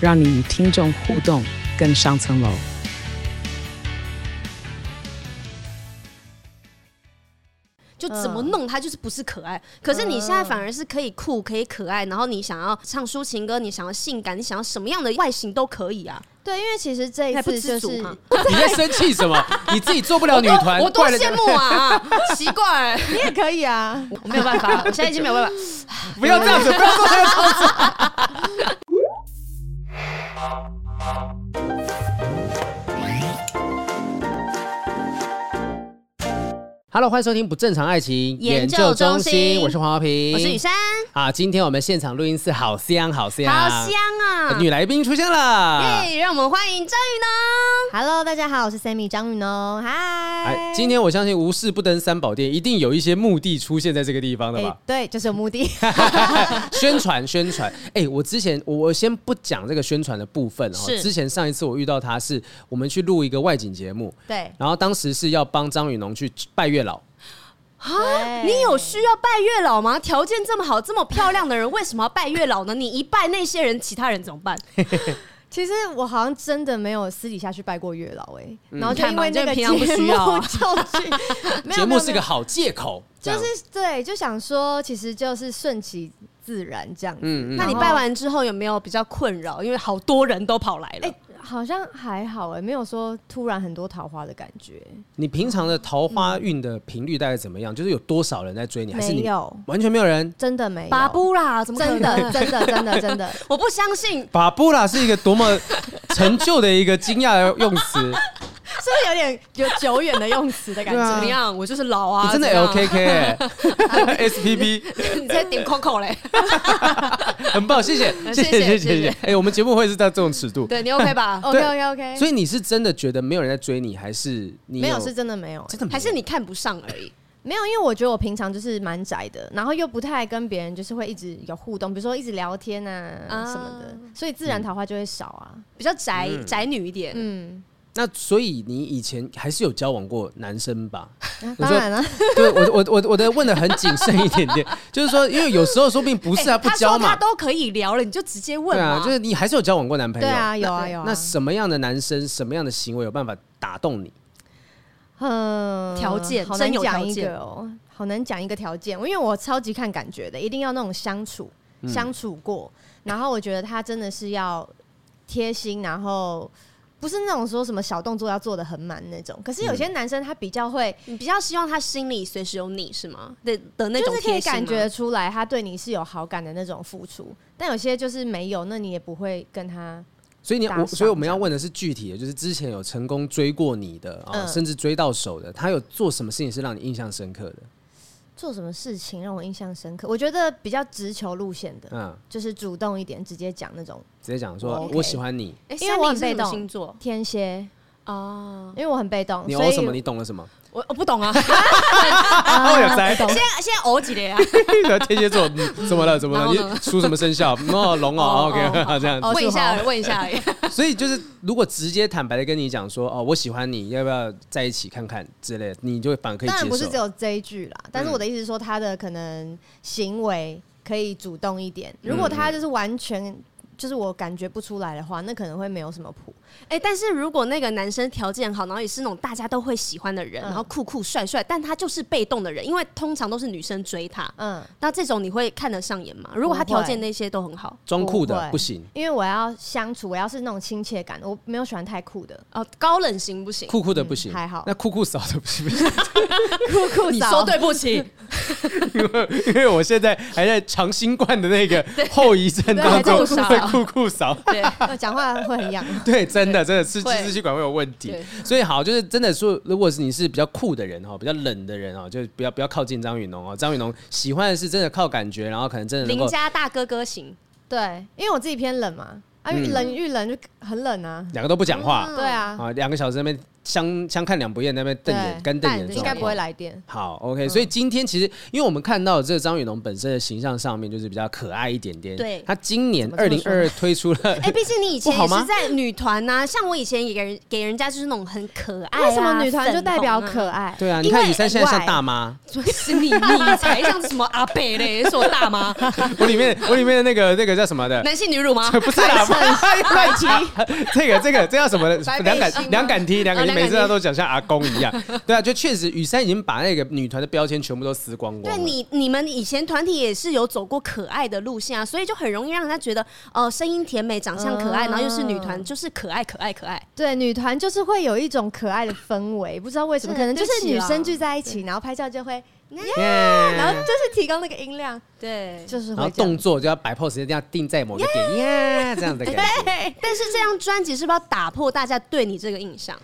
让你与听众互动更上层楼。就怎么弄它就是不是可爱，可是你现在反而是可以酷，可以可爱，然后你想要唱抒情歌，你想要性感，你想要什么样的外形都可以啊。对，因为其实这一次就是你在生气什么？你自己做不了女团，我多羡慕啊！奇怪，你也可以啊，我没有办法，我现在已经没有办法。不要这样子，不要做这个操好好 Hello，欢迎收听不正常爱情研究中心，我是黄华平，我是雨珊。啊，今天我们现场录音室好香，好香，好香啊！女来宾出现了，耶！让我们欢迎张雨农。Hello，大家好，我是 Sammy 张雨农。嗨，今天我相信无事不登三宝殿，一定有一些目的出现在这个地方的吧？对，就是有目的。宣传宣传。哎，我之前我我先不讲这个宣传的部分哈。之前上一次我遇到他是我们去录一个外景节目，对，然后当时是要帮张雨农去拜月老。啊！你有需要拜月老吗？条件这么好，这么漂亮的人，为什么要拜月老呢？你一拜那些人，其他人怎么办？其实我好像真的没有私底下去拜过月老哎、欸，嗯、然后就因为那个节目不需要、啊，节目是个好借口，就是对，就想说其实就是顺其自然这样子。嗯嗯。那你拜完之后有没有比较困扰？因为好多人都跑来了。欸好像还好哎，没有说突然很多桃花的感觉。你平常的桃花运的频率大概怎么样？就是有多少人在追你？还是你没有，完全没有人？真的没有。巴布拉，怎么真的真的真的真的？我不相信。巴布拉是一个多么陈旧的一个惊讶的用词。就有点有久远的用词的感觉，怎么样？我就是老啊，真的 LKK S P P，你在点 Coco 嘞，很棒，谢谢，谢谢，谢谢，谢。哎，我们节目会是在这种尺度，对你 OK 吧？OK OK OK。所以你是真的觉得没有人在追你，还是你没有是真的没有，真的还是你看不上而已？没有，因为我觉得我平常就是蛮宅的，然后又不太跟别人就是会一直有互动，比如说一直聊天啊什么的，所以自然桃花就会少啊，比较宅宅女一点，嗯。那所以你以前还是有交往过男生吧？当然了，对我我我我的问的很谨慎一点点，就是说，因为有时候说不定不是他不交嘛，他都可以聊了，你就直接问。对啊，就是你还是有交往过男朋友？对啊，有啊有啊。那什么样的男生，什么样的行为有办法打动你？嗯，条件好难讲一个哦，好难讲一个条件。因为我超级看感觉的，一定要那种相处相处过，然后我觉得他真的是要贴心，然后。不是那种说什么小动作要做的很满那种，可是有些男生他比较会，你比较希望他心里随时有你是吗？的的那种贴心，就是可以感觉出来他对你是有好感的那种付出，但有些就是没有，那你也不会跟他。所以你我，所以我们要问的是具体的，就是之前有成功追过你的啊，甚至追到手的，他有做什么事情是让你印象深刻的？做什么事情让我印象深刻？我觉得比较直球路线的，嗯，就是主动一点，直接讲那种，直接讲说我喜欢你，因为我很被动。星座天蝎哦，因为我很被动。你懂什么？你懂了什么？我我不懂啊。我 有在懂。现在现在偶几的啊？天蝎座怎么了？怎么了？你属什么生肖？哦，龙哦。OK，这样问一下，问一下。所以就是，如果直接坦白的跟你讲说，哦，我喜欢你，要不要在一起看看之类的，你就会反而可以接受。当然不是只有这一句啦，但是我的意思是说，他的可能行为可以主动一点。如果他就是完全就是我感觉不出来的话，那可能会没有什么谱。哎、欸，但是如果那个男生条件好，然后也是那种大家都会喜欢的人，嗯、然后酷酷帅帅，但他就是被动的人，因为通常都是女生追他，嗯，那这种你会看得上眼吗？如果他条件那些都很好，装酷的不行，因为我要相处，我要是那种亲切感，我没有喜欢太酷的。哦，高冷型不行，酷酷的不行，嗯、还好，那酷酷嫂的不行。不行，酷酷嫂，你说对不起，因为因为我现在还在长新冠的那个后遗症当中，会 酷酷嫂，对，讲话会很痒，对，真的真的是。支气管会有问题，所以好，就是真的说，如果是你是比较酷的人哈，比较冷的人哦，就不要不要靠近张雨农哦。张雨农喜欢的是真的靠感觉，然后可能真的邻家大哥哥型，对，因为我自己偏冷嘛。啊，遇冷遇冷就很冷啊，两个都不讲话，对啊，啊，两个小时那边。相相看两不厌，那边瞪眼干瞪眼，应该不会来电。好，OK，所以今天其实，因为我们看到这个张雨龙本身的形象上面就是比较可爱一点点。对，他今年二零二二推出了，哎，毕竟你以前也是 在女团呐，像我以前也给人给人家就是那种很可爱。为什么女团就代表可爱？对啊，你看雨珊现在像大妈，是你你才像什么阿贝嘞，是我大妈。我里面我里面的那个那个叫什么的？男性女乳吗？不是啦，白旗。这个这个这叫什么？两杆两杆踢两杆踢，每次他都讲像阿。公一样，对啊，就确实雨珊已经把那个女团的标签全部都撕光光。对你，你们以前团体也是有走过可爱的路线啊，所以就很容易让人家觉得，哦、呃，声音甜美，长相可爱，然后又是女团，就是可爱，可爱，可爱。对，女团就是会有一种可爱的氛围，不知道为什么，可能就是女生聚在一起，然后拍照就会，然后就是提高那个音量，对，就是。然后动作就要摆 pose，一定要定在某个点，耶，这样的感觉。但是这张专辑是不是要打破大家对你这个印象？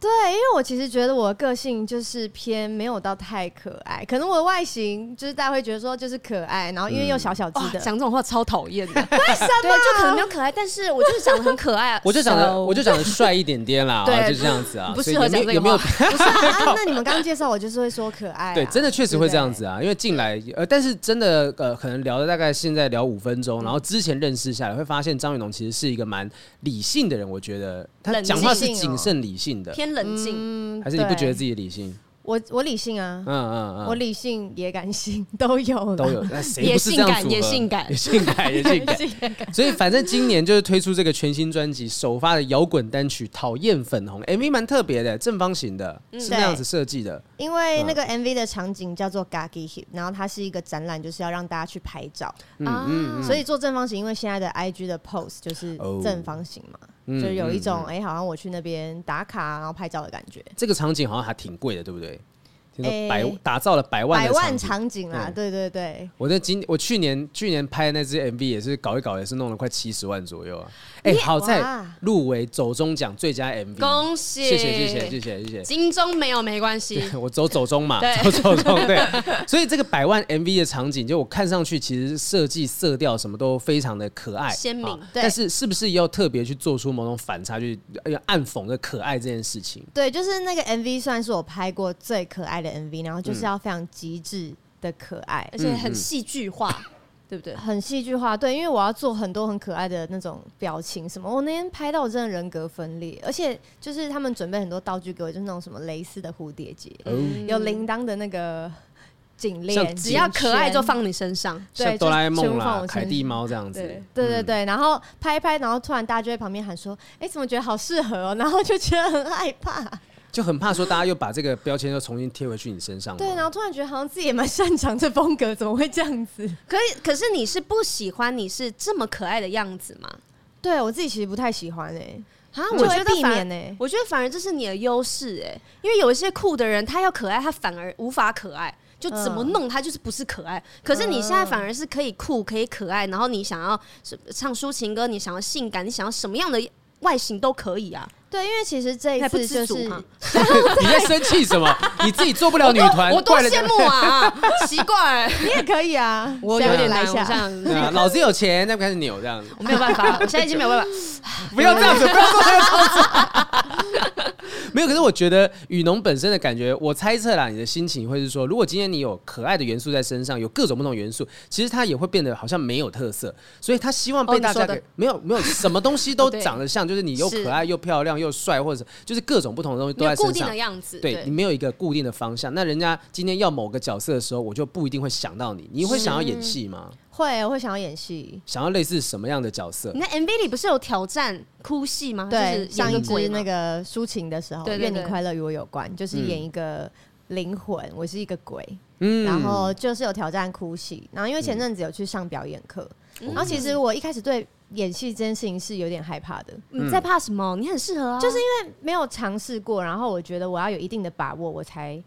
对，因为我其实觉得我的个性就是偏没有到太可爱，可能我的外形就是大家会觉得说就是可爱，然后因为又小小只的，讲这种话超讨厌的。为什么？对，就可能没有可爱，但是我就是长得很可爱啊。我就长得，我就长得帅一点点啦，对，就这样子啊。不适合讲这个。有没有？不是啊，那你们刚刚介绍我就是会说可爱。对，真的确实会这样子啊，因为进来呃，但是真的呃，可能聊了大概现在聊五分钟，然后之前认识下来会发现张雨农其实是一个蛮理性的人，我觉得他讲话是谨慎理性的，偏冷静。还是你不觉得自己理性？我我理性啊，嗯嗯嗯，我理性也感性 都有都有，那谁不是这样？也性感，也性感，也性感，也性感。所以反正今年就是推出这个全新专辑，首发的摇滚单曲《讨厌粉红》，MV 蛮特别的，正方形的，是那样子设计的。因为那个 MV 的场景叫做 Gaggy Hip，然后它是一个展览，就是要让大家去拍照。嗯嗯，所以做正方形，因为现在的 IG 的 pose 就是正方形嘛。就有一种哎、欸，好像我去那边打卡然后拍照的感觉。这个场景好像还挺贵的，对不对？百打造了百万百万场景啊！对对对，我在今我去年去年拍的那支 MV 也是搞一搞，也是弄了快七十万左右啊！哎，好在入围走中奖最佳 MV，恭喜！谢谢谢谢谢谢谢谢。金钟没有没关系，我走走中嘛，走走中对。所以这个百万 MV 的场景，就我看上去其实设计色调什么都非常的可爱鲜明，但是是不是要特别去做出某种反差，去暗讽的可爱这件事情？对，就是那个 MV 算是我拍过最可爱的。MV，然后就是要非常极致的可爱，而且很戏剧化，嗯、对不对？很戏剧化，对，因为我要做很多很可爱的那种表情什么。我那天拍到我真的人格分裂，而且就是他们准备很多道具给我，就是那种什么蕾丝的蝴蝶结，嗯、有铃铛的那个颈链，只要可爱就放你身上，对，哆啦 A 梦啦、凯蒂猫这样子，对对对对。然后拍一拍，然后突然大家就在旁边喊说：“哎、欸，怎么觉得好适合哦？”然后就觉得很害怕。就很怕说大家又把这个标签又重新贴回去你身上。对，然后突然觉得好像自己也蛮擅长这风格，怎么会这样子？可以，可是你是不喜欢你是这么可爱的样子吗？对我自己其实不太喜欢哎、欸，啊，我觉得避免哎，我觉得反而这是你的优势哎，因为有一些酷的人，他要可爱，他反而无法可爱，就怎么弄他就是不是可爱。可是你现在反而是可以酷，可以可爱，然后你想要唱抒情歌，你想要性感，你想要什么样的外形都可以啊。对，因为其实这一次就是 你在生气什么？你自己做不了女团，我多羡慕啊！奇怪，你也可以啊，我有点难想。老子有钱，那不开始扭这样子，我没有办法，我现在已经没有办法。不要这样子，不要做这个样子。没有，可是我觉得雨农本身的感觉，我猜测啦，你的心情会是说，如果今天你有可爱的元素在身上，有各种不同元素，其实它也会变得好像没有特色，所以他希望被大家给没有没有什么东西都长得像，就是你又可爱又漂亮。又帅，或者就是各种不同的东西都在身上。固定的样子，对，你没有一个固定的方向。那人家今天要某个角色的时候，我就不一定会想到你。你会想要演戏吗？会，我会想要演戏。想要类似什么样的角色？你在 MV 里不是有挑战哭戏吗？对，上一支那个抒情的时候，愿你快乐与我有关，就是演一个灵魂，我是一个鬼，嗯，然后就是有挑战哭戏。然后因为前阵子有去上表演课，然后其实我一开始对。演戏这件事情是有点害怕的。你在怕什么？你很适合啊，就是因为没有尝试过，然后我觉得我要有一定的把握，我才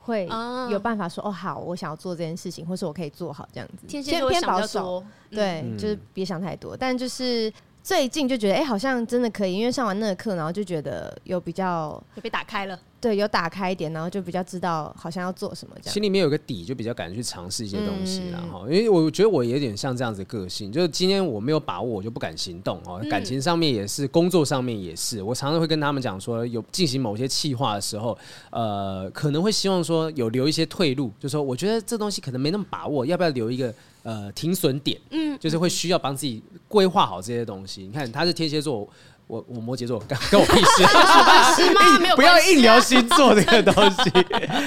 会有办法说哦，好，我想要做这件事情，或是我可以做好这样子。天蝎偏保守，对，就是别想太多。但就是最近就觉得，哎，好像真的可以，因为上完那个课，然后就觉得有比较就被打开了。对，有打开一点，然后就比较知道好像要做什么这样。心里面有个底，就比较敢去尝试一些东西，然后、嗯，因为我觉得我有点像这样子的个性，就是今天我没有把握，我就不敢行动哦。感情上面也是，工作上面也是，我常常会跟他们讲说，有进行某些企划的时候，呃，可能会希望说有留一些退路，就是说我觉得这东西可能没那么把握，要不要留一个呃停损点？嗯，就是会需要帮自己规划好这些东西。你看他是天蝎座。我我摩羯座，跟跟 我屁事，不要 硬聊星座这个东西。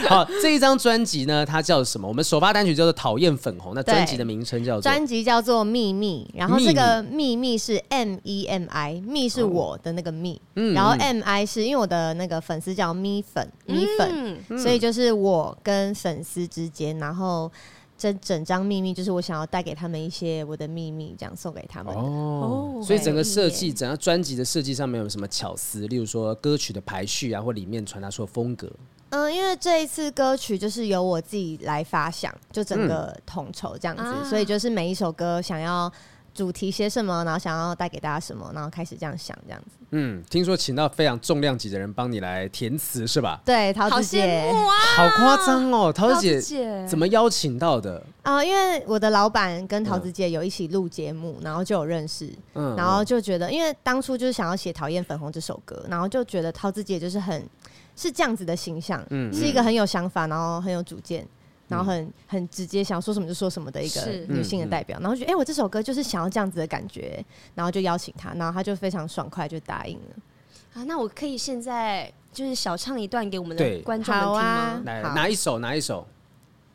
好，这一张专辑呢，它叫什么？我们首发单曲叫做《讨厌粉红》，那专辑的名称叫做专辑叫做《秘密》，然后这个秘密。是 M E M I，密是我的那个密，嗯，然后 M I 是因为我的那个粉丝叫咪粉咪粉，所以就是我跟粉丝之间，然后。这整张秘密就是我想要带给他们一些我的秘密，这样送给他们哦。所以整个设计，整个专辑的设计上面有什么巧思？例如说歌曲的排序啊，或里面传达出的风格。嗯，因为这一次歌曲就是由我自己来发想，就整个统筹这样子，嗯、所以就是每一首歌想要。主题写什么，然后想要带给大家什么，然后开始这样想，这样子。嗯，听说请到非常重量级的人帮你来填词是吧？对，桃子姐，好夸张哦，桃子姐，姐怎么邀请到的？啊、呃，因为我的老板跟桃子姐有一起录节目，然后就有认识，嗯，然后就觉得，因为当初就是想要写《讨厌粉红》这首歌，然后就觉得桃子姐就是很是这样子的形象，嗯，是一个很有想法，然后很有主见。然后很很直接，想说什么就说什么的一个女性的代表。然后觉得，哎，我这首歌就是想要这样子的感觉，然后就邀请她，然后她就非常爽快就答应了。啊，那我可以现在就是小唱一段给我们的观众们听吗？啊、来，哪一首？哪一首？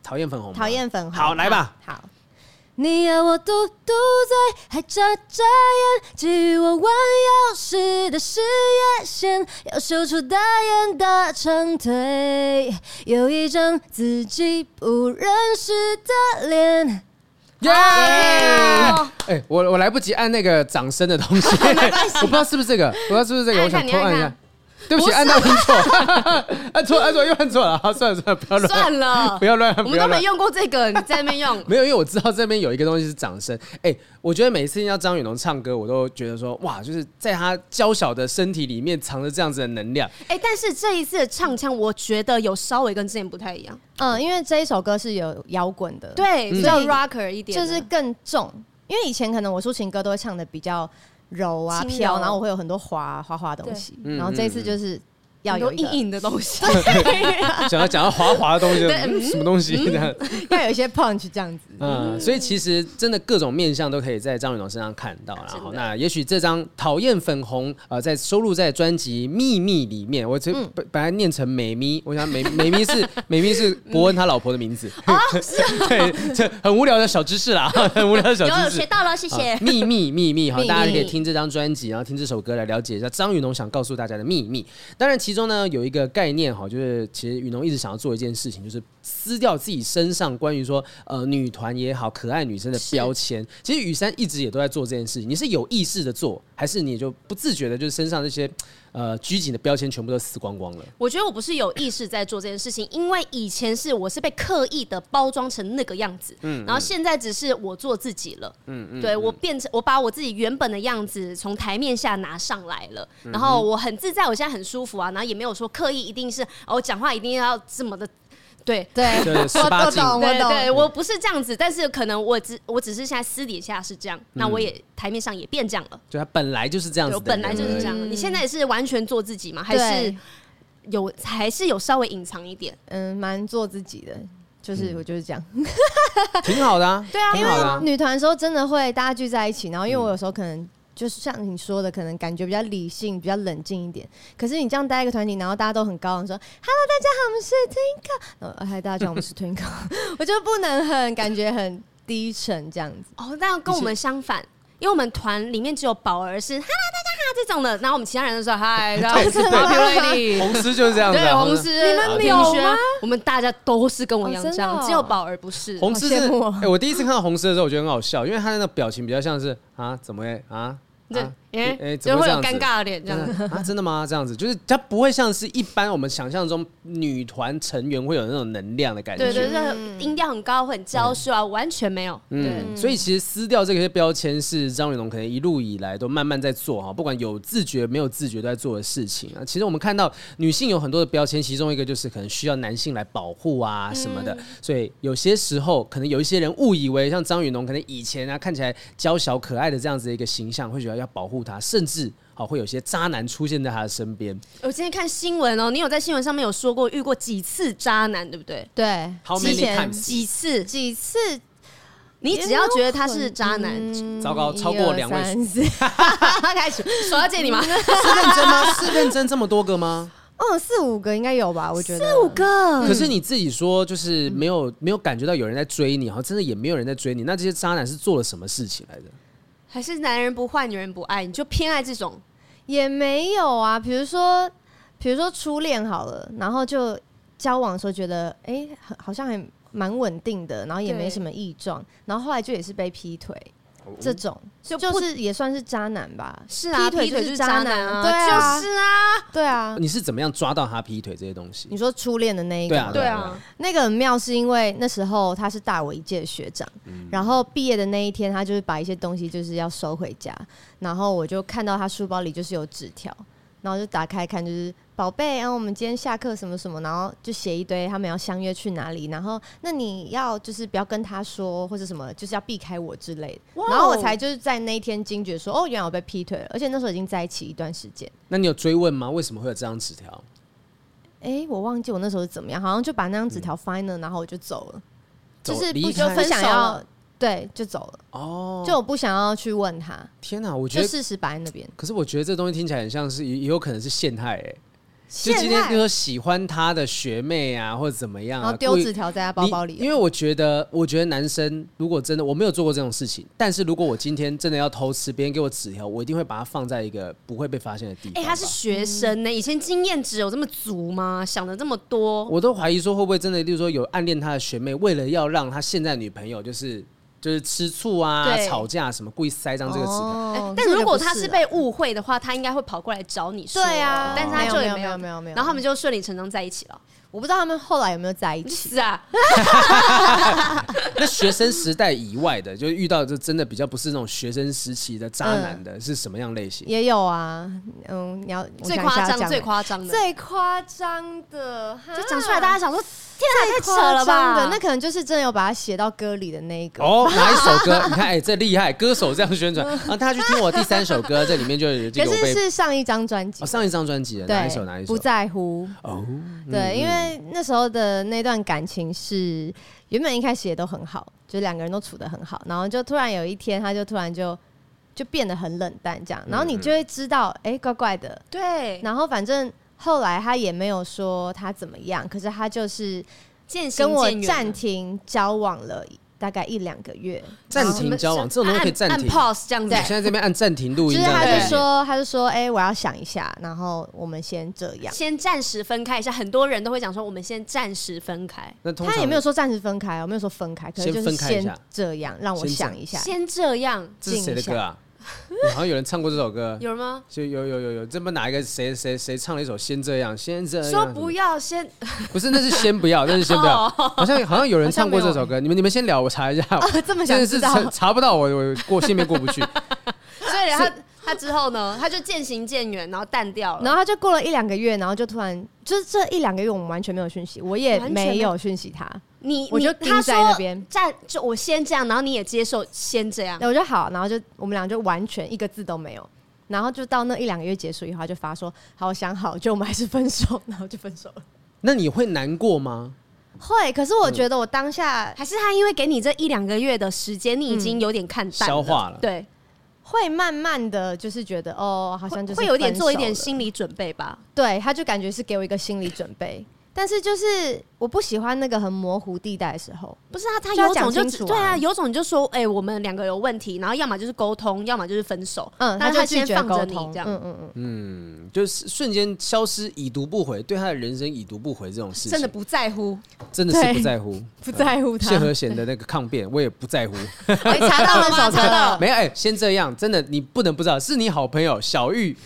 讨厌粉红。讨厌粉红。好，来吧。好。你要我嘟嘟嘴，还眨眨眼，给予我弯腰时的事业线，要秀出大眼大长腿，有一张自己不认识的脸。耶！哎，我我来不及按那个掌声的东西，我不知道是不是这个，我不知道是不是这个，我想偷按一下。对不起，按到 按错，按错，按错又按错了。好，算了算了，不要乱，算了，不要乱。我们都没用过这个，你在那边用？没有，因为我知道这边有一个东西是掌声。哎，我觉得每次听到张宇农唱歌，我都觉得说哇，就是在他娇小的身体里面藏着这样子的能量。哎，但是这一次的唱腔，我觉得有稍微跟之前不太一样。嗯，因为这一首歌是有摇滚的，对，比较 rocker 一点，就是更重。因为以前可能我抒情歌都会唱的比较柔啊飘，然后我会有很多滑滑滑东西，然后这次就是。要有硬硬的东西，想要讲到滑滑的东西，什么东西这样？要有一些 punch 这样子。嗯，所以其实真的各种面相都可以在张雨农身上看到。然后，那也许这张讨厌粉红，呃，在收录在专辑《秘密》里面。我这本本来念成美咪，我想美美咪是美咪是伯恩他老婆的名字。对，这很无聊的小知识啦，很无聊的小知识。有学到了，谢谢。秘密，秘密，好，大家可以听这张专辑，然后听这首歌来了解一下张雨农想告诉大家的秘密。当然，其中呢有一个概念哈，就是其实雨农一直想要做一件事情，就是撕掉自己身上关于说呃女团也好，可爱女生的标签。其实雨珊一直也都在做这件事情。你是有意识的做，还是你就不自觉的，就是身上这些呃拘谨的标签全部都撕光光了？我觉得我不是有意识在做这件事情，因为以前是我是被刻意的包装成那个样子，嗯，然后现在只是我做自己了，嗯嗯，对我变成我把我自己原本的样子从台面下拿上来了，然后我很自在，我现在很舒服啊，然后也没有说刻意一定是哦，我讲话一定要这么的。对对，我懂，我懂，对对，我不是这样子，但是可能我只我只是现在私底下是这样，那我也台面上也变这样了。就他本来就是这样子，我本来就是这样。你现在也是完全做自己吗？还是有还是有稍微隐藏一点？嗯，蛮做自己的，就是我就是这样，挺好的啊。对啊，因为女团的时候真的会大家聚在一起，然后因为我有时候可能。就是像你说的，可能感觉比较理性、比较冷静一点。可是你这样带一个团体，然后大家都很高昂，说 “Hello，大家好，我们是 Twinkle”，呃，嗨，大家叫我们是 Twinkle，我就不能很感觉很低沉这样子。哦，那跟我们相反，因为我们团里面只有宝儿是 “Hello，大家好”这种的，然后我们其他人都说 “Hi”，然后是 Lady，红丝就是这样子。对，红丝，你们有吗？我们大家都是跟我一样这样，只有宝儿不是。红丝是，哎，我第一次看到红丝的时候，我觉得很好笑，因为他那个表情比较像是啊，怎么会啊？对，哎，就会有尴尬的脸这样。啊？真的吗？这样子？就是他不会像是一般我们想象中女团成员会有那种能量的感觉，对对对，音调很高，很娇羞啊，完全没有。嗯，所以其实撕掉这些标签是张雨龙可能一路以来都慢慢在做哈，不管有自觉没有自觉都在做的事情啊。其实我们看到女性有很多的标签，其中一个就是可能需要男性来保护啊什么的，所以有些时候可能有一些人误以为像张雨龙可能以前啊看起来娇小可爱的这样子的一个形象，会觉得要保护他，甚至好会有些渣男出现在他的身边。我今天看新闻哦，你有在新闻上面有说过遇过几次渣男，对不对？对，好几次，几次，几次。你只要觉得他是渣男，嗯、糟糕，超过两位数，开始手要见你吗？是认真吗？是认真这么多个吗？哦，四五个应该有吧？我觉得四五个。可是你自己说，就是没有没有感觉到有人在追你，好像真的也没有人在追你。那这些渣男是做了什么事情来的？还是男人不坏，女人不爱，你就偏爱这种？也没有啊。比如说，比如说初恋好了，然后就交往的时候觉得，哎、欸，好像还。蛮稳定的，然后也没什么异状，然后后来就也是被劈腿，这种就就是也算是渣男吧。是啊，劈腿就是渣男啊，对啊，就是啊，对啊。你是怎么样抓到他劈腿这些东西？你说初恋的那一个，对啊，那个很妙，是因为那时候他是大我一届的学长，然后毕业的那一天，他就是把一些东西就是要收回家，然后我就看到他书包里就是有纸条。然后就打开看，就是宝贝，然后我们今天下课什么什么，然后就写一堆他们要相约去哪里，然后那你要就是不要跟他说或者什么，就是要避开我之类的。然后我才就是在那一天惊觉说，哦，原来我被劈腿了，而且那时候已经在一起一段时间。那你有追问吗？为什么会有这张纸条？哎，我忘记我那时候是怎么样，好像就把那张纸条翻了，然后我就走了，走就是不就不想要。对，就走了。哦，就我不想要去问他。天哪，我觉得事实摆在那边。可是我觉得这东西听起来很像是也有可能是陷害哎。就今天就说喜欢他的学妹啊，或者怎么样，然后丢纸条在他包包里。因为我觉得，我觉得男生如果真的我没有做过这种事情，但是如果我今天真的要偷吃，别人给我纸条，我一定会把它放在一个不会被发现的地方。哎，他是学生呢，以前经验值有这么足吗？想的这么多，我都怀疑说会不会真的，例如说有暗恋他的学妹，为了要让他现在女朋友就是。就是吃醋啊，对吵架什么，故意塞张这个词条。哦欸、但如果他是被误会的话，他应该会跑过来找你说。对啊，但是他就也没有没有没有没有，然后他们就顺理成章在一起了。我不知道他们后来有没有在一起。是啊。那学生时代以外的，就遇到就真的比较不是那种学生时期的渣男的，是什么样类型？也有啊，嗯，你要最夸张、最夸张的、最夸张的，就讲出来，大家想说。天啊，太扯了吧！那可能就是真的有把它写到歌里的那一个哦。哪一首歌？你看，哎，这厉害，歌手这样宣传，然后大家去听我第三首歌，这里面就有这个。可是是上一张专辑，上一张专辑的哪一首？哪一首？不在乎哦。对，因为那时候的那段感情是原本一开始也都很好，就两个人都处的很好，然后就突然有一天，他就突然就就变得很冷淡，这样，然后你就会知道，哎，怪怪的。对，然后反正。后来他也没有说他怎么样，可是他就是跟我暂停交往了大概一两个月。暂停交往这种东西可以暂停，pause 这样子。对，现在这边按暂停录音。就是他就说，他就说，哎、欸，我要想一下，然后我们先这样，先暂时分开一下。很多人都会讲说，我们先暂时分开。那他也没有说暂时分开，我没有说分开，可能就是先这样，让我想一下，先这样。这是谁的歌啊？好像有人唱过这首歌，有吗？就有有有有，这不哪一个谁谁谁唱了一首《先这样》，先这样。说不要先，不是，那是先不要，那是先不要。好像好像有人唱过这首歌，你们你们先聊，我查一下。这么想知道？查查不到，我我过线面过不去。所以他他之后呢，他就渐行渐远，然后淡掉了。然后他就过了一两个月，然后就突然，就是这一两个月我们完全没有讯息，我也没有讯息他。你我就盯在那边，站就我先这样，然后你也接受先这样，我就好，然后就我们俩就完全一个字都没有，然后就到那一两个月结束以后，他就发说好，我想好，就我们还是分手，然后就分手了。那你会难过吗？会，可是我觉得我当下、嗯、还是他，因为给你这一两个月的时间，你已经有点看淡、嗯、消化了，对，会慢慢的就是觉得哦，好像就会有点做一点心理准备吧。对，他就感觉是给我一个心理准备。但是就是我不喜欢那个很模糊地带的时候，不是啊，他有种就就、啊、对啊，有种你就说，哎、欸，我们两个有问题，然后要么就是沟通，要么就是分手，嗯，那他就先放着你这样，嗯嗯嗯，嗯，就是瞬间消失，已读不回，对他的人生已读不回这种事情，真的不在乎，真的是不在乎，不在乎他。谢和弦的那个抗辩，我也不在乎。没查到了吗？查到了 没有？哎、欸，先这样，真的，你不能不知道，是你好朋友小玉。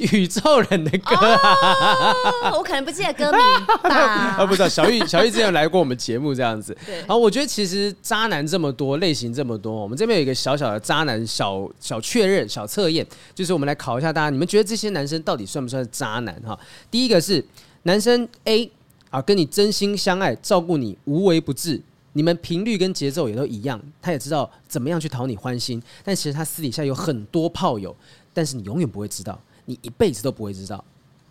宇宙人的歌、哦，我可能不记得歌名吧。啊，不知道小玉，小玉之前有来过我们节目这样子。对。然后我觉得其实渣男这么多类型这么多，我们这边有一个小小的渣男小小确认小测验，就是我们来考一下大家，你们觉得这些男生到底算不算是渣男？哈，第一个是男生 A 啊，跟你真心相爱，照顾你无微不至，你们频率跟节奏也都一样，他也知道怎么样去讨你欢心，但其实他私底下有很多炮友，但是你永远不会知道。你一辈子都不会知道。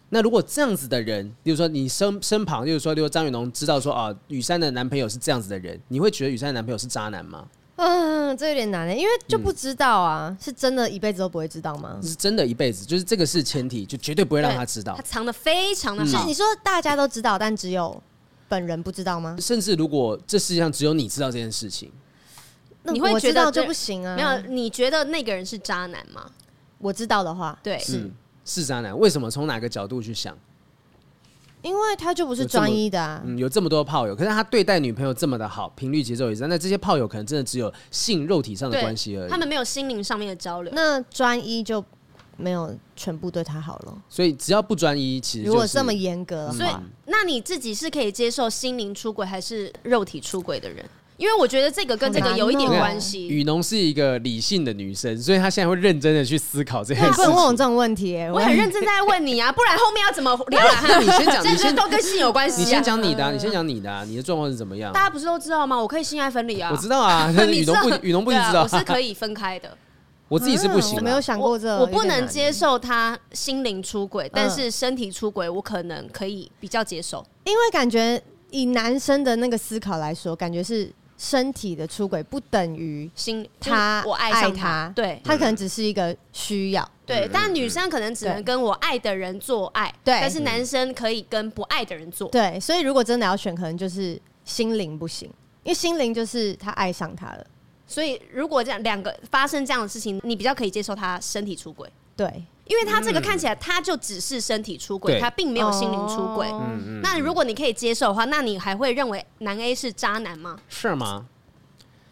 那如果这样子的人，比如说你身身旁，就是说，例如张雨农知道说啊，雨山的男朋友是这样子的人，你会觉得雨山的男朋友是渣男吗？嗯，这有点难诶，因为就不知道啊，嗯、是真的一辈子都不会知道吗？是真的一辈子，就是这个是前提，就绝对不会让他知道。他藏的非常的好。是你说大家都知道，但只有本人不知道吗？甚至如果这世界上只有你知道这件事情，你会觉得就不行啊？没有，你觉得那个人是渣男吗？我知道的话，对，是。嗯是渣男？为什么？从哪个角度去想？因为他就不是专一的啊。嗯，有这么多炮友，可是他对待女朋友这么的好，频率节奏也是。那这些炮友可能真的只有性肉体上的关系而已，他们没有心灵上面的交流。那专一就没有全部对他好了。所以只要不专一，其实、就是、如果这么严格所以那你自己是可以接受心灵出轨还是肉体出轨的人？因为我觉得这个跟这个有一点关系。雨农是一个理性的女生，所以她现在会认真的去思考这件事。不能问我这种问题，我很认真在问你啊，不然后面要怎么聊啊？那你先讲，你先都跟性有关系。你先讲你的，你先讲你的，你的状况是怎么样？大家不是都知道吗？我可以性爱分离啊。我知道啊，雨农不，雨农不知道。我是可以分开的。我自己是不行，我没有想过这。我不能接受他心灵出轨，但是身体出轨我可能可以比较接受，因为感觉以男生的那个思考来说，感觉是。身体的出轨不等于心，他我爱上他，对，他可能只是一个需要，对。但女生可能只能跟我爱的人做爱，对。但是男生可以跟不爱的人做，对。所以如果真的要选，可能就是心灵不行，因为心灵就是他爱上他了。所以如果这样两个发生这样的事情，你比较可以接受他身体出轨，对。因为他这个看起来，他就只是身体出轨，他并没有心灵出轨。那如果你可以接受的话，那你还会认为男 A 是渣男吗？是吗？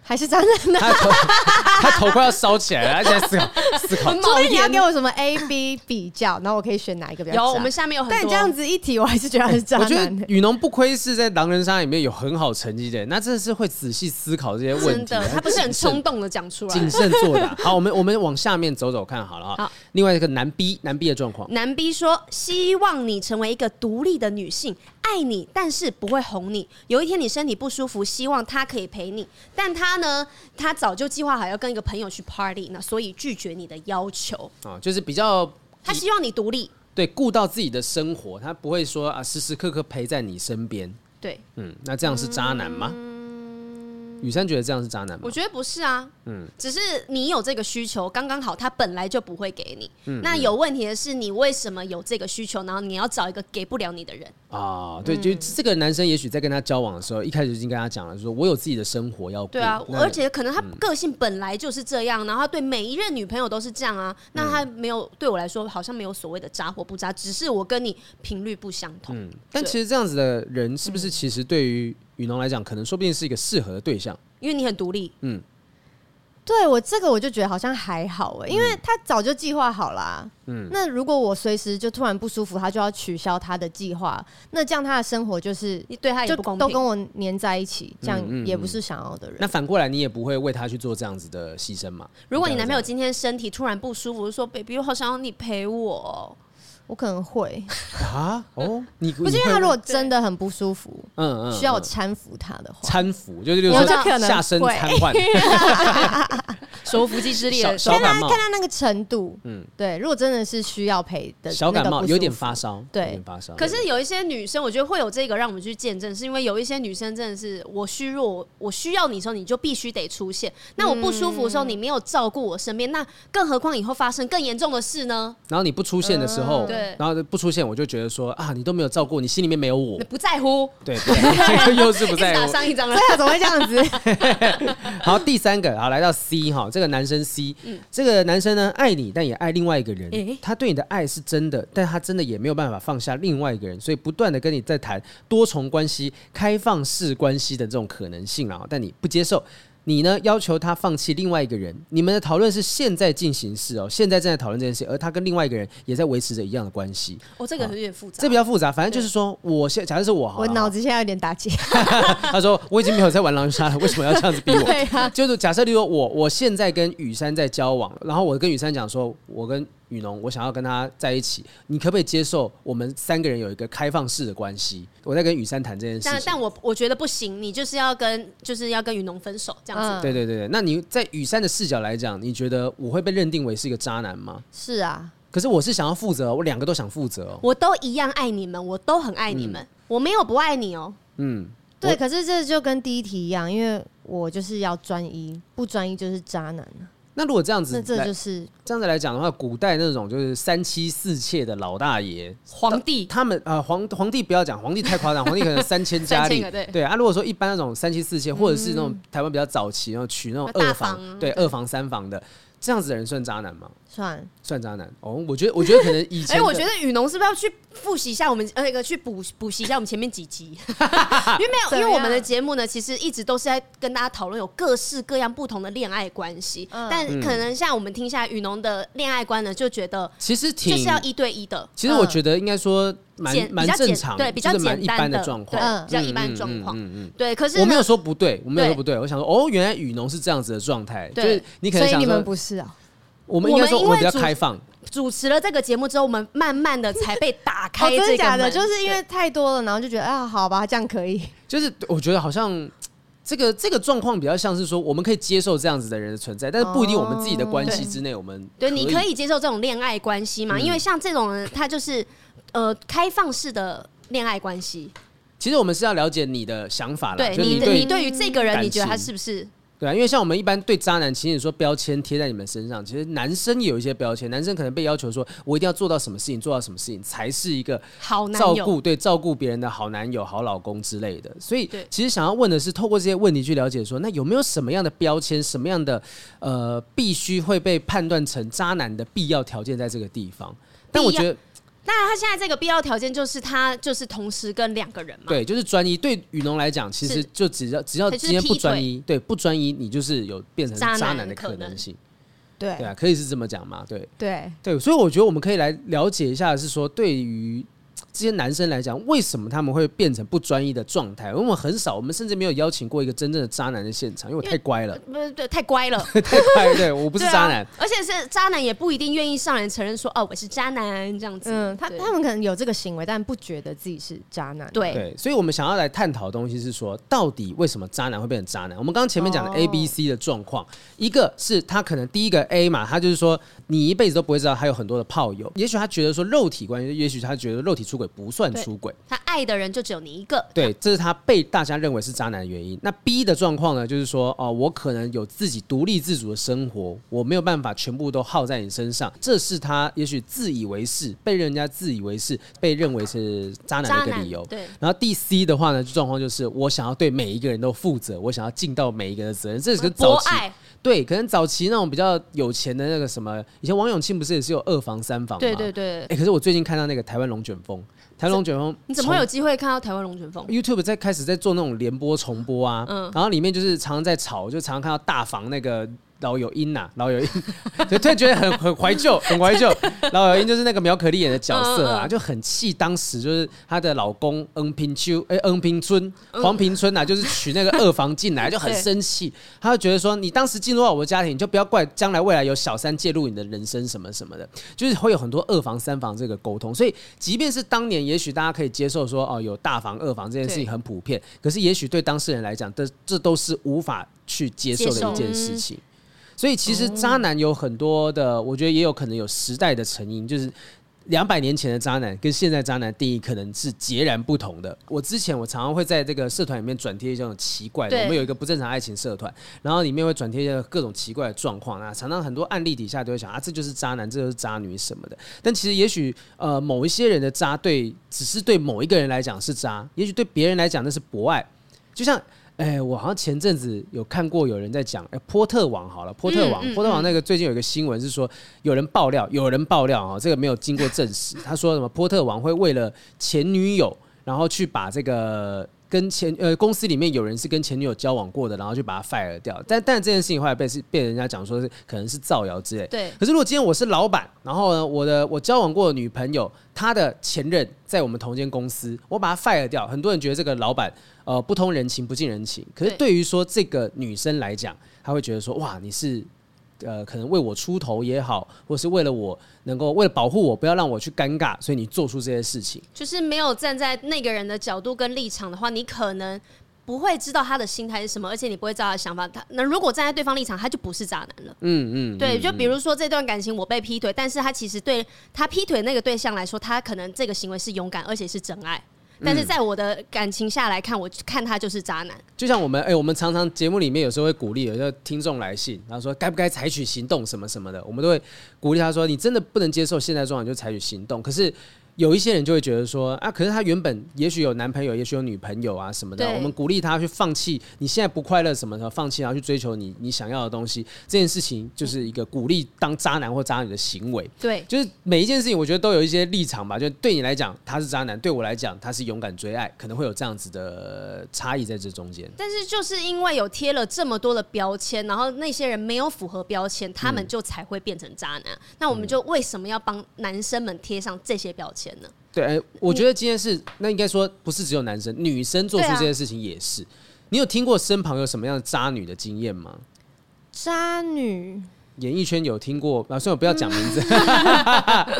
还是渣男呢？他头 他头快要烧起来了，他现在思考 思考。所以你要给我什么 A B 比较，然后我可以选哪一个比较？有，我们下面有很多。但你这样子一提，我还是觉得他是渣男。我觉得雨农不愧是在狼人杀里面有很好成绩的，那真的是会仔细思考这些问题。真的，他不是很冲动的讲出来，谨慎作答。好，我们我们往下面走走看好了哈。好，另外一个男 B 男 B 的状况，男 B 说希望你成为一个独立的女性。爱你，但是不会哄你。有一天你身体不舒服，希望他可以陪你，但他呢，他早就计划好要跟一个朋友去 party，那所以拒绝你的要求啊，就是比较他希望你独立，对，顾到自己的生活，他不会说啊，时时刻刻陪在你身边。对，嗯，那这样是渣男吗？嗯雨珊觉得这样是渣男吗？我觉得不是啊，嗯，只是你有这个需求，刚刚好，他本来就不会给你。嗯，那有问题的是你为什么有这个需求，然后你要找一个给不了你的人啊？对，就这个男生也许在跟他交往的时候，一开始已经跟他讲了，说我有自己的生活要过。对啊，而且可能他个性本来就是这样，然后他对每一任女朋友都是这样啊。那他没有对我来说，好像没有所谓的渣或不渣，只是我跟你频率不相同。嗯，但其实这样子的人，是不是其实对于雨农来讲，可能说不定是一个适合的对象？因为你很独立，嗯，对我这个我就觉得好像还好哎，因为他早就计划好啦，嗯，那如果我随时就突然不舒服，他就要取消他的计划，那这样他的生活就是你对他也不公平，都跟我黏在一起，这样也不是想要的人。那反过来，你也不会为他去做这样子的牺牲嘛？如果你男朋友今天身体突然不舒服，就说 “baby，我好想要你陪我”。我可能会。啊？哦，你不是因为他如果真的很不舒服，嗯嗯，需要我搀扶他的话，搀扶就是就是下身瘫痪，手扶肌之力，小小感冒，看他那个程度，嗯，对，如果真的是需要陪的，小感冒有点发烧，对，发烧。可是有一些女生，我觉得会有这个让我们去见证，是因为有一些女生真的是我虚弱，我需要你的时候，你就必须得出现。那我不舒服的时候，你没有照顾我身边，那更何况以后发生更严重的事呢？然后你不出现的时候，对。对，然后不出现，我就觉得说啊，你都没有照顾，你心里面没有我，不在乎，对，对 又是不在乎。上一张了，怎么会这样子？好，第三个，好，来到 C 哈，这个男生 C，、嗯、这个男生呢，爱你，但也爱另外一个人，欸、他对你的爱是真的，但他真的也没有办法放下另外一个人，所以不断的跟你在谈多重关系、开放式关系的这种可能性啊，但你不接受。你呢？要求他放弃另外一个人。你们的讨论是现在进行式哦，现在正在讨论这件事，而他跟另外一个人也在维持着一样的关系。哦，这个有点复杂。这比较复杂，反正就是说，我现假设是我，我脑子现在有点打结。他说我已经没有在玩狼人杀了，为什么要这样子逼我？对啊，就是假设，例如我我现在跟雨珊在交往，然后我跟雨珊讲说，我跟。雨农，我想要跟他在一起，你可不可以接受我们三个人有一个开放式的关系？我在跟雨山谈这件事情，但但我我觉得不行，你就是要跟就是要跟雨农分手这样子。嗯、对对对对，那你在雨山的视角来讲，你觉得我会被认定为是一个渣男吗？是啊，可是我是想要负责，我两个都想负责哦。我都一样爱你们，我都很爱你们，嗯、我没有不爱你哦。嗯，对，可是这就跟第一题一样，因为我就是要专一，不专一就是渣男。那如果这样子，那这就是这样子来讲的话，古代那种就是三妻四妾的老大爷皇帝，他们呃皇皇帝不要讲，皇帝太夸张，皇帝可能三千佳丽，对对啊。如果说一般那种三妻四妾，或者是那种台湾比较早期，然后娶那种二房，对二房三房的。这样子的人算渣男吗？算算渣男哦。我觉得，我觉得可能 以前，哎，我觉得雨农是不是要去复习一下我们那个去补补习一下我们前面几集？因为没有，因为我们的节目呢，其实一直都是在跟大家讨论有各式各样不同的恋爱关系。嗯、但可能像我们听一下雨农的恋爱观呢，就觉得其实挺就是要一对一的。其实我觉得应该说。蛮蛮正常，对，比较简单的状况，比较一般的状况，嗯嗯，对。可是我没有说不对，我没有说不对，我想说，哦，原来雨农是这样子的状态，就是你可能想说，所以你们不是啊？我们应该说我们比较开放。主持了这个节目之后，我们慢慢的才被打 开。真的假的？就是因为太多了，然后就觉得啊，好吧，这样可以。就是我觉得好像这个这个状况比较像是说，我们可以接受这样子的人的存在，但是不一定我们自己的关系之内，我们对，你可以接受这种恋爱关系吗？因为像这种人，他就是。呃，开放式的恋爱关系，其实我们是要了解你的想法了。对，你你对于这个人，你觉得他是不是？对啊，因为像我们一般对渣男，其实你说标签贴在你们身上，其实男生也有一些标签，男生可能被要求说，我一定要做到什么事情，做到什么事情才是一个好照顾，对，照顾别人的好男友、好老公之类的。所以，其实想要问的是，透过这些问题去了解说，那有没有什么样的标签，什么样的呃，必须会被判断成渣男的必要条件在这个地方？但我觉得。那他现在这个必要条件就是他就是同时跟两个人嘛？对，就是专一。对雨农来讲，其实就只要只要今天不专一，对不专一，你就是有变成渣男的可能性。对对啊，可以是这么讲嘛？对对对，所以我觉得我们可以来了解一下，是说对于。这些男生来讲，为什么他们会变成不专一的状态？因为我们很少，我们甚至没有邀请过一个真正的渣男的现场，因为我太乖了。不是，对，太乖了，太乖。对，我不是渣男，啊，而且是渣男也不一定愿意上来承认说，哦，我是渣男这样子。嗯，他他们可能有这个行为，但不觉得自己是渣男。对对，所以我们想要来探讨的东西是说，到底为什么渣男会变成渣男？我们刚刚前面讲的 A、B、C 的状况，一个是他可能第一个 A 嘛，他就是说你一辈子都不会知道他有很多的炮友，也许他觉得说肉体关系，也许他觉得肉体出轨不算出轨。他爱的人就只有你一个，对，这是他被大家认为是渣男的原因。那 B 的状况呢，就是说，哦，我可能有自己独立自主的生活，我没有办法全部都耗在你身上，这是他也许自以为是，被人家自以为是，被认为是渣男的一个理由。对。然后第 C 的话呢，状况就是我想要对每一个人都负责，我想要尽到每一个人的责任，这是个早期。对，可能早期那种比较有钱的那个什么，以前王永庆不是也是有二房三房吗？对对对。哎，可是我最近看到那个台湾龙卷风。台湾龙卷风，你怎么会有机会看到台湾龙卷风？YouTube 在开始在做那种联播重播啊，嗯，然后里面就是常常在吵，就常常看到大房那个。老友英呐，老友英，就突然觉得很很怀旧，很怀旧。老友因就是那个苗可丽演的角色啊，就很气当时就是她的老公恩平秋，哎，恩平春，黄平春呐，就是娶那个二房进来，就很生气。他就觉得说，你当时进入到我的家庭，你就不要怪将来未来有小三介入你的人生什么什么的，就是会有很多二房三房这个沟通。所以，即便是当年，也许大家可以接受说，哦，有大房二房这件事情很普遍，可是也许对当事人来讲，这这都是无法去接受的一件事情。所以其实渣男有很多的，我觉得也有可能有时代的成因，就是两百年前的渣男跟现在渣男定义可能是截然不同的。我之前我常常会在这个社团里面转贴这种奇怪的，我们有一个不正常爱情社团，然后里面会转贴一些各种奇怪的状况啊，常常很多案例底下都会想啊，这就是渣男，这就是渣女什么的。但其实也许呃某一些人的渣对只是对某一个人来讲是渣，也许对别人来讲那是博爱，就像。哎、欸，我好像前阵子有看过有人在讲，哎、欸，波特网好了，波特网，嗯嗯、波特网那个最近有一个新闻是说，有人爆料，有人爆料啊，这个没有经过证实，他说什么波特网会为了前女友，然后去把这个。跟前呃公司里面有人是跟前女友交往过的，然后就把他 fire 掉。但但这件事情后来被是被人家讲说是可能是造谣之类。对。可是如果今天我是老板，然后呢，我的我交往过的女朋友，她的前任在我们同间公司，我把他 fire 掉，很多人觉得这个老板呃不通人情不近人情。可是对于说这个女生来讲，她会觉得说哇你是。呃，可能为我出头也好，或是为了我能够为了保护我，不要让我去尴尬，所以你做出这些事情，就是没有站在那个人的角度跟立场的话，你可能不会知道他的心态是什么，而且你不会知道他的想法。他那如果站在对方立场，他就不是渣男了。嗯嗯，对，就比如说这段感情我被劈腿，但是他其实对他劈腿那个对象来说，他可能这个行为是勇敢，而且是真爱。但是在我的感情下来看，我看他就是渣男。就像我们，哎、欸，我们常常节目里面有时候会鼓励，有些听众来信，然后说该不该采取行动什么什么的，我们都会鼓励他说，你真的不能接受现在状况就采取行动。可是。有一些人就会觉得说啊，可是他原本也许有男朋友，也许有女朋友啊什么的。我们鼓励他去放弃，你现在不快乐什么的，放弃然后去追求你你想要的东西。这件事情就是一个鼓励当渣男或渣女的行为。对，就是每一件事情，我觉得都有一些立场吧。就对你来讲他是渣男，对我来讲他是勇敢追爱，可能会有这样子的差异在这中间。但是就是因为有贴了这么多的标签，然后那些人没有符合标签，他们就才会变成渣男。嗯、那我们就为什么要帮男生们贴上这些标签呢？对，哎，我觉得今天是那应该说不是只有男生，女生做出这件事情也是。你有听过身旁有什么样的渣女的经验吗？渣女，演艺圈有听过啊？算了，不要讲名字，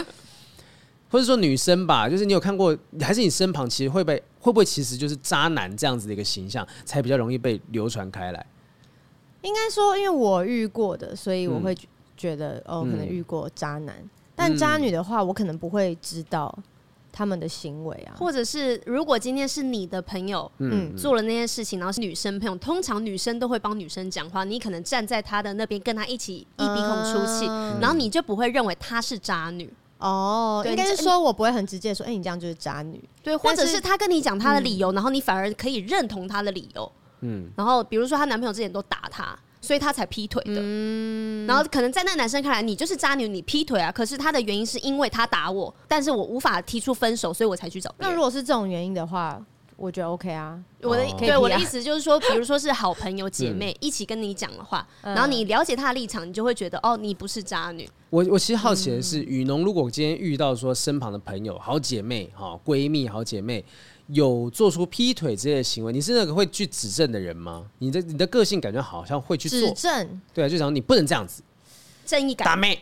或者说女生吧，就是你有看过，还是你身旁其实会被会不会其实就是渣男这样子的一个形象，才比较容易被流传开来？应该说，因为我遇过的，所以我会觉得、嗯、哦，可能遇过渣男。嗯、但渣女的话，我可能不会知道。他们的行为啊，或者是如果今天是你的朋友，嗯，做了那件事情，然后是女生朋友，通常女生都会帮女生讲话，你可能站在她的那边，跟她一起一鼻孔出气，嗯、然后你就不会认为她是渣女。哦。对应该是说我不会很直接说，哎、欸，你这样就是渣女，对，或者是她跟你讲她的理由，嗯、然后你反而可以认同她的理由，嗯，然后比如说她男朋友之前都打她。所以他才劈腿的，嗯、然后可能在那个男生看来，你就是渣女，你劈腿啊。可是他的原因是因为他打我，但是我无法提出分手，所以我才去找。那如果是这种原因的话，我觉得 OK 啊。我的、哦、对我的意思就是说，比如说是好朋友姐妹一起跟你讲的话，嗯、然后你了解他的立场，你就会觉得哦，你不是渣女。我我其实好奇的是，雨农如果今天遇到说身旁的朋友、好姐妹、哈闺蜜、好姐妹。有做出劈腿之类的行为，你是那个会去指证的人吗？你的你的个性感觉好像会去做指证，对啊，就想你不能这样子，正义感。打妹，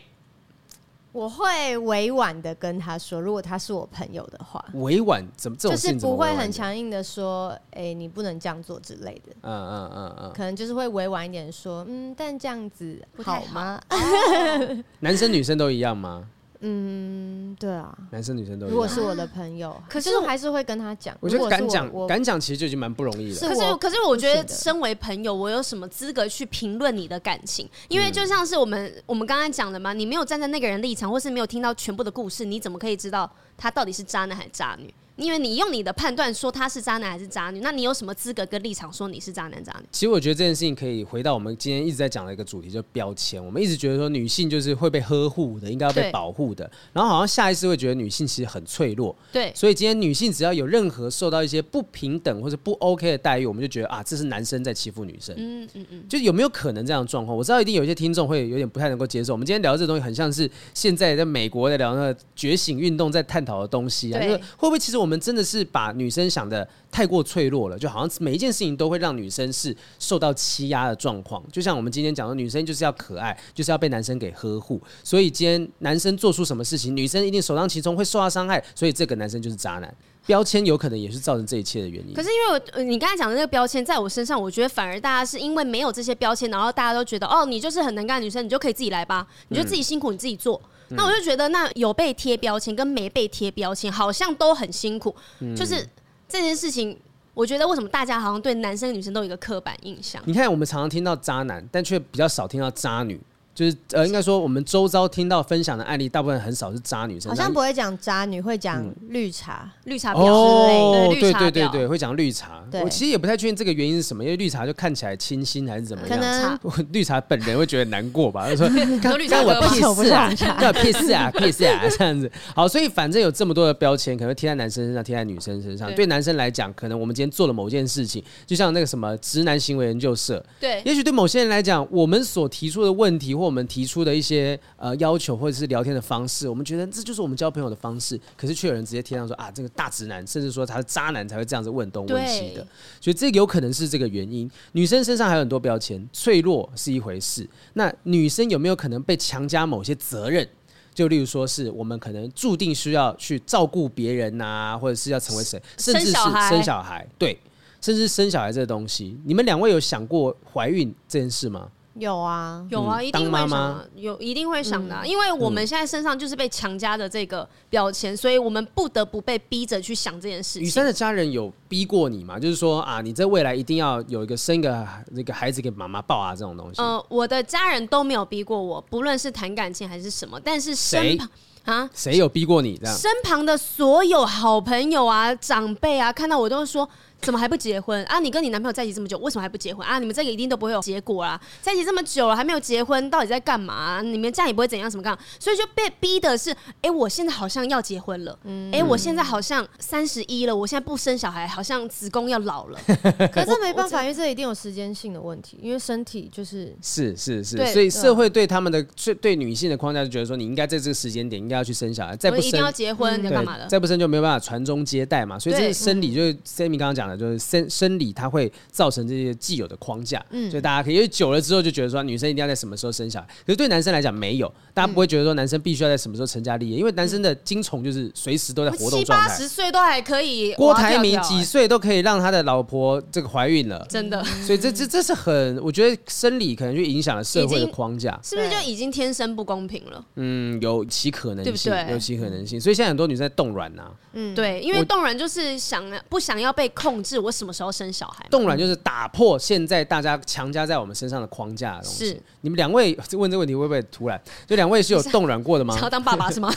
我会委婉的跟他说，如果他是我朋友的话，委婉怎么这种事就是不会很强硬的说，哎、欸，你不能这样做之类的。嗯嗯嗯嗯，嗯可能就是会委婉一点说，嗯，但这样子好吗？好 男生女生都一样吗？嗯，对啊，男生女生都有。如果是我的朋友，可是我还是会跟他讲。我觉得敢讲，敢讲其实就已经蛮不容易了。可是，可是我觉得身为朋友，我有什么资格去评论你的感情？因为就像是我们我们刚刚讲的嘛，你没有站在那个人立场，或是没有听到全部的故事，你怎么可以知道他到底是渣男还是渣女？因为你用你的判断说他是渣男还是渣女，那你有什么资格跟立场说你是渣男渣女？其实我觉得这件事情可以回到我们今天一直在讲的一个主题，就是标签。我们一直觉得说女性就是会被呵护的，应该要被保护的，然后好像下意识会觉得女性其实很脆弱。对，所以今天女性只要有任何受到一些不平等或者不 OK 的待遇，我们就觉得啊，这是男生在欺负女生。嗯嗯嗯，就有没有可能这样的状况？我知道一定有一些听众会有点不太能够接受。我们今天聊的这东西很像是现在在美国在聊那个觉醒运动在探讨的东西啊，就是会不会其实我们真的是把女生想的太过脆弱了，就好像每一件事情都会让女生是受到欺压的状况。就像我们今天讲的，女生就是要可爱，就是要被男生给呵护，所以今天男生做出什么事情，女生一定首当其冲会受到伤害，所以这个男生就是渣男。标签有可能也是造成这一切的原因。可是因为我你刚才讲的那个标签，在我身上，我觉得反而大家是因为没有这些标签，然后大家都觉得哦，你就是很能干的女生，你就可以自己来吧，你就自己辛苦你自己做。那我就觉得，那有被贴标签跟没被贴标签，好像都很辛苦。嗯、就是这件事情，我觉得为什么大家好像对男生女生都有一个刻板印象？你看，我们常常听到渣男，但却比较少听到渣女。就是呃，应该说我们周遭听到分享的案例，大部分很少是渣女生，好像不会讲渣女，会讲绿茶、嗯、绿茶婊之类的。对对对对，会讲绿茶。我其实也不太确定这个原因是什么，因为绿茶就看起来清新还是怎么样？可能 绿茶本人会觉得难过吧？他说：“看绿茶我屁事啊，要屁事啊，屁事啊，这样子。”好，所以反正有这么多的标签，可能贴在男生身上，贴在女生身上。对男生来讲，可能我们今天做了某件事情，就像那个什么直男行为研究社。对，也许对某些人来讲，我们所提出的问题或我们提出的一些。呃要求或者是聊天的方式，我们觉得这就是我们交朋友的方式，可是却有人直接贴上说啊，这个大直男，甚至说他是渣男才会这样子问东问西的，所以这个有可能是这个原因。女生身上还有很多标签，脆弱是一回事，那女生有没有可能被强加某些责任？就例如说是我们可能注定需要去照顾别人呐、啊，或者是要成为谁，甚至是生小孩，对，甚至生小孩这个东西，你们两位有想过怀孕这件事吗？有啊，有啊，一定会想的，有一定会想的，啊，因为我们现在身上就是被强加的这个标签，所以我们不得不被逼着去想这件事情。雨珊的家人有逼过你吗？就是说啊，你在未来一定要有一个生一个那个孩子给妈妈抱啊，这种东西。呃，我的家人都没有逼过我，不论是谈感情还是什么，但是身旁啊，谁有逼过你？这样身旁的所有好朋友啊、长辈啊，看到我都说。怎么还不结婚啊？你跟你男朋友在一起这么久，为什么还不结婚啊？你们这个一定都不会有结果啦！在一起这么久了还没有结婚，到底在干嘛啊？你们这样也不会怎样，什么干？所以就被逼的是，哎，我现在好像要结婚了，哎，我现在好像三十一了，我现在不生小孩，好像子宫要老了。可是没办法，因为这一定有时间性的问题，因为身体就是是是是，所以社会对他们的对对女性的框架就觉得说，你应该在这个时间点应该要去生小孩，再不生一定要结婚，你要干嘛的？再不生就没有办法传宗接代嘛。所以这是生理，就是 Sammy 刚刚讲的，就是生生。生理它会造成这些既有的框架，嗯，所以大家可以因为久了之后就觉得说女生一定要在什么时候生小孩，可是对男生来讲没有，大家不会觉得说男生必须要在什么时候成家立业，因为男生的精虫就是随时都在活动状态，七八十岁都还可以。郭台铭几岁都可以让他的老婆这个怀孕了，真的。所以这这这是很，我觉得生理可能就影响了社会的框架，是不是就已经天生不公平了？嗯，有其可能性，有其可能性。所以现在很多女生在冻卵呐，嗯，对，因为冻卵就是想不想要被控制，我什么时候生小孩？冻卵。就是打破现在大家强加在我们身上的框架的东西。是你们两位问这个问题会不会突然？就两位是有冻卵过的吗？想要当爸爸 是吗？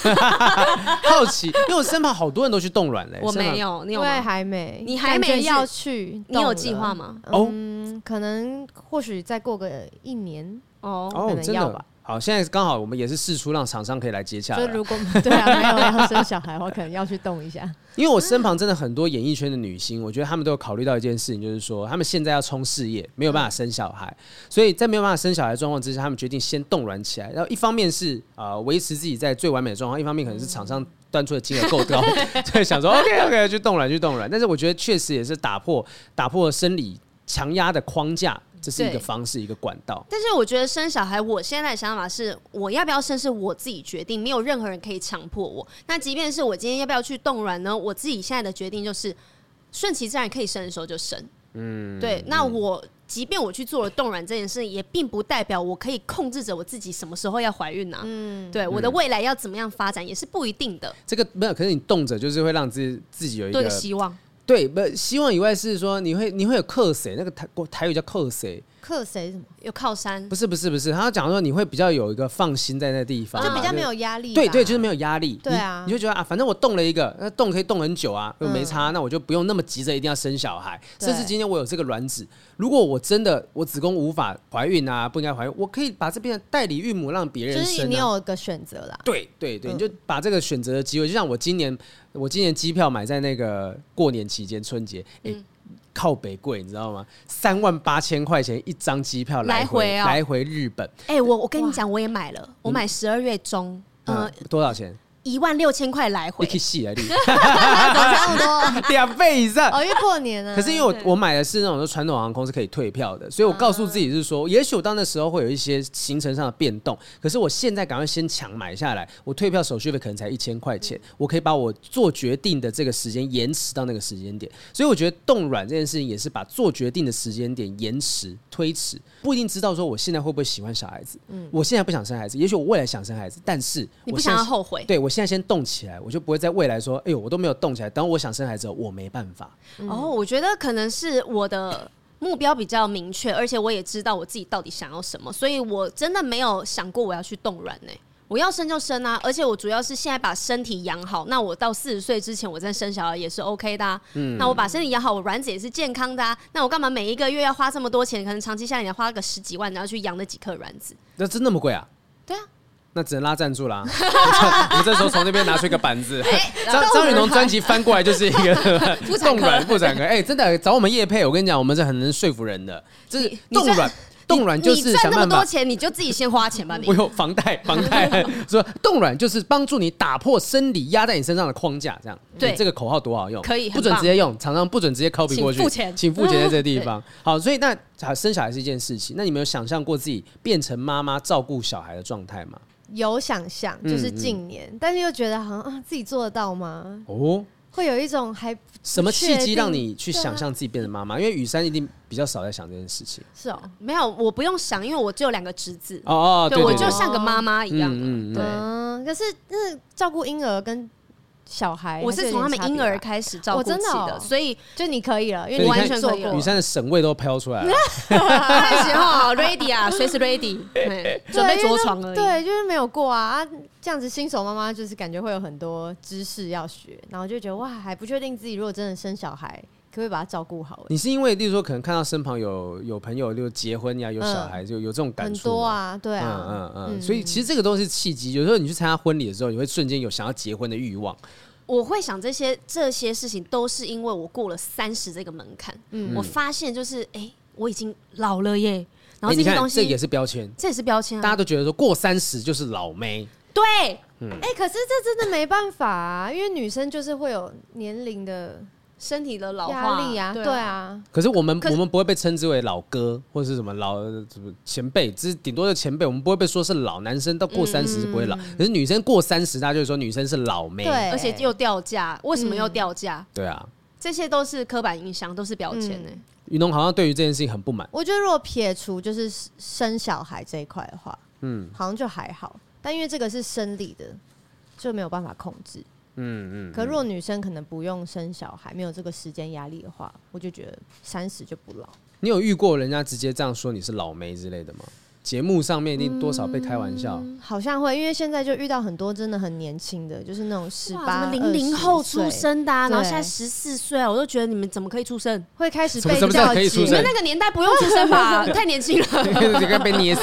好奇，因为我身旁好多人都去冻卵嘞。我没有，你有吗？还没，你还没要去？你有计划吗？嗯，可能或许再过个一年哦，可能要吧。好，现在刚好我们也是试出，让厂商可以来接洽。就如果对啊，没有要生小孩的话，可能要去动一下。因为我身旁真的很多演艺圈的女星，我觉得她们都有考虑到一件事情，就是说她们现在要冲事业，没有办法生小孩，所以在没有办法生小孩的状况之下，她们决定先冻卵起来。然后一方面是啊维持自己在最完美的状况，一方面可能是厂商端出的金额够高，所以想说 OK OK 去冻卵去冻卵。但是我觉得确实也是打破打破生理强压的框架。这是一个方式，一个管道。但是我觉得生小孩，我现在的想法是，我要不要生是我自己决定，没有任何人可以强迫我。那即便是我今天要不要去冻卵呢？我自己现在的决定就是顺其自然，可以生的时候就生。嗯，对。那我即便我去做了冻卵这件事，也并不代表我可以控制着我自己什么时候要怀孕啊。嗯，对，我的未来要怎么样发展也是不一定的。这个没有，可是你冻着就是会让自己自己有一个希望。对，不希望以外是说你会你会有克谁？那个台台语叫克谁？克谁？什么？有靠山？不是不是不是，他讲说你会比较有一个放心在那个地方，就比较没有压力。对对，就是没有压力。对啊，你就觉得啊，反正我动了一个，那动可以动很久啊，又没差，那我就不用那么急着一定要生小孩。甚至今天我有这个卵子，如果我真的我子宫无法怀孕啊，不应该怀孕，我可以把这边的代理孕母让别人生。就是你有一个选择啦。对对对，你就把这个选择的机会，就像我今年，我今年机票买在那个过年期间春节，嗯。靠北贵，你知道吗？三万八千块钱一张机票来回来回日本。哎，我我跟你讲，我也买了，我买十二月中，嗯，多少钱？一万六千块来回，一起啊，你差不多两倍以上。哦，因为过年了。可是因为我我买的是那种传统航空是可以退票的，所以我告诉自己是说，也许我到那时候会有一些行程上的变动。可是我现在赶快先抢买下来，我退票手续费可能才一千块钱，我可以把我做决定的这个时间延迟到那个时间点。所以我觉得冻卵这件事情也是把做决定的时间点延迟推迟，不一定知道说我现在会不会喜欢小孩子。嗯，我现在不想生孩子，也许我未来想生孩子，但是我不想要后悔，对我。现在先动起来，我就不会在未来说：“哎呦，我都没有动起来。”等我想生孩子，我没办法。嗯、哦，我觉得可能是我的目标比较明确，而且我也知道我自己到底想要什么，所以我真的没有想过我要去冻卵呢。我要生就生啊，而且我主要是现在把身体养好。那我到四十岁之前，我再生小孩也是 OK 的、啊。嗯，那我把身体养好，我卵子也是健康的、啊。那我干嘛每一个月要花这么多钱？可能长期下来你要花个十几万，然后去养那几颗卵子？那真那么贵啊？对啊。那只能拉赞助啦！我们这时候从那边拿出一个板子，张张雨农专辑翻过来就是一个冻 卵不展开。哎，真的找我们叶配，我跟你讲，我们是很能说服人的。就是冻卵，冻卵就是想办法。赚那么多钱，你就自己先花钱吧。你我有房贷，房贷说冻卵就是帮助你打破生理压在你身上的框架，这样。对，这个口号多好用，可以不准直接用，厂商不准直接 copy 过去，请付钱，请付钱在这个地方。好，所以那生小孩是一件事情，那你们有想象过自己变成妈妈照顾小孩的状态吗？有想象，就是近年，嗯嗯、但是又觉得好像啊，自己做得到吗？哦，会有一种还什么契机让你去想象自己变成妈妈？啊、因为雨珊一定比较少在想这件事情。是哦，没有，我不用想，因为我只有两个侄子。哦哦，对，我就像个妈妈一样。嗯嗯，对。可是，那照顾婴儿跟。小孩，我是从他们婴儿开始照顾起的，所以就你可以了，因为你完全可以。雨山的省位都飘出来了，开始哈，ready 啊，随时 ready，准备着床而已。对，就是没有过啊，这样子新手妈妈就是感觉会有很多知识要学，然后就觉得哇，还不确定自己如果真的生小孩，可不可以把他照顾好？你是因为，例如说，可能看到身旁有有朋友就结婚呀，有小孩，就有这种感触。很多啊，对啊，嗯嗯嗯，所以其实这个都是契机。有时候你去参加婚礼的时候，你会瞬间有想要结婚的欲望。我会想这些这些事情，都是因为我过了三十这个门槛。嗯，我发现就是，哎、欸，我已经老了耶。然后这些东西，这也是标签，这也是标签啊。大家都觉得说过三十就是老妹。对，嗯，哎、欸，可是这真的没办法啊，因为女生就是会有年龄的。身体的老化力啊，对啊。可是我们我们不会被称之为老哥或者是什么老什么前辈，只是顶多的前辈，我们不会被说是老男生。到过三十是不会老，可是女生过三十，大家就会说女生是老妹，对，而且又掉价，为什么又掉价？对啊，这些都是刻板印象，都是标签呢。雨农好像对于这件事情很不满。我觉得如果撇除就是生小孩这一块的话，嗯，好像就还好，但因为这个是生理的，就没有办法控制。嗯嗯，可如果女生可能不用生小孩，没有这个时间压力的话，我就觉得三十就不老。你有遇过人家直接这样说你是老妹之类的吗？节目上面一定多少被开玩笑，嗯，好像会，因为现在就遇到很多真的很年轻的，就是那种十八、零零后出生的，啊，然后现在十四岁啊，我都觉得你们怎么可以出生？会开始被叫起。你们那个年代不用出生吧？太年轻了，应该被捏死，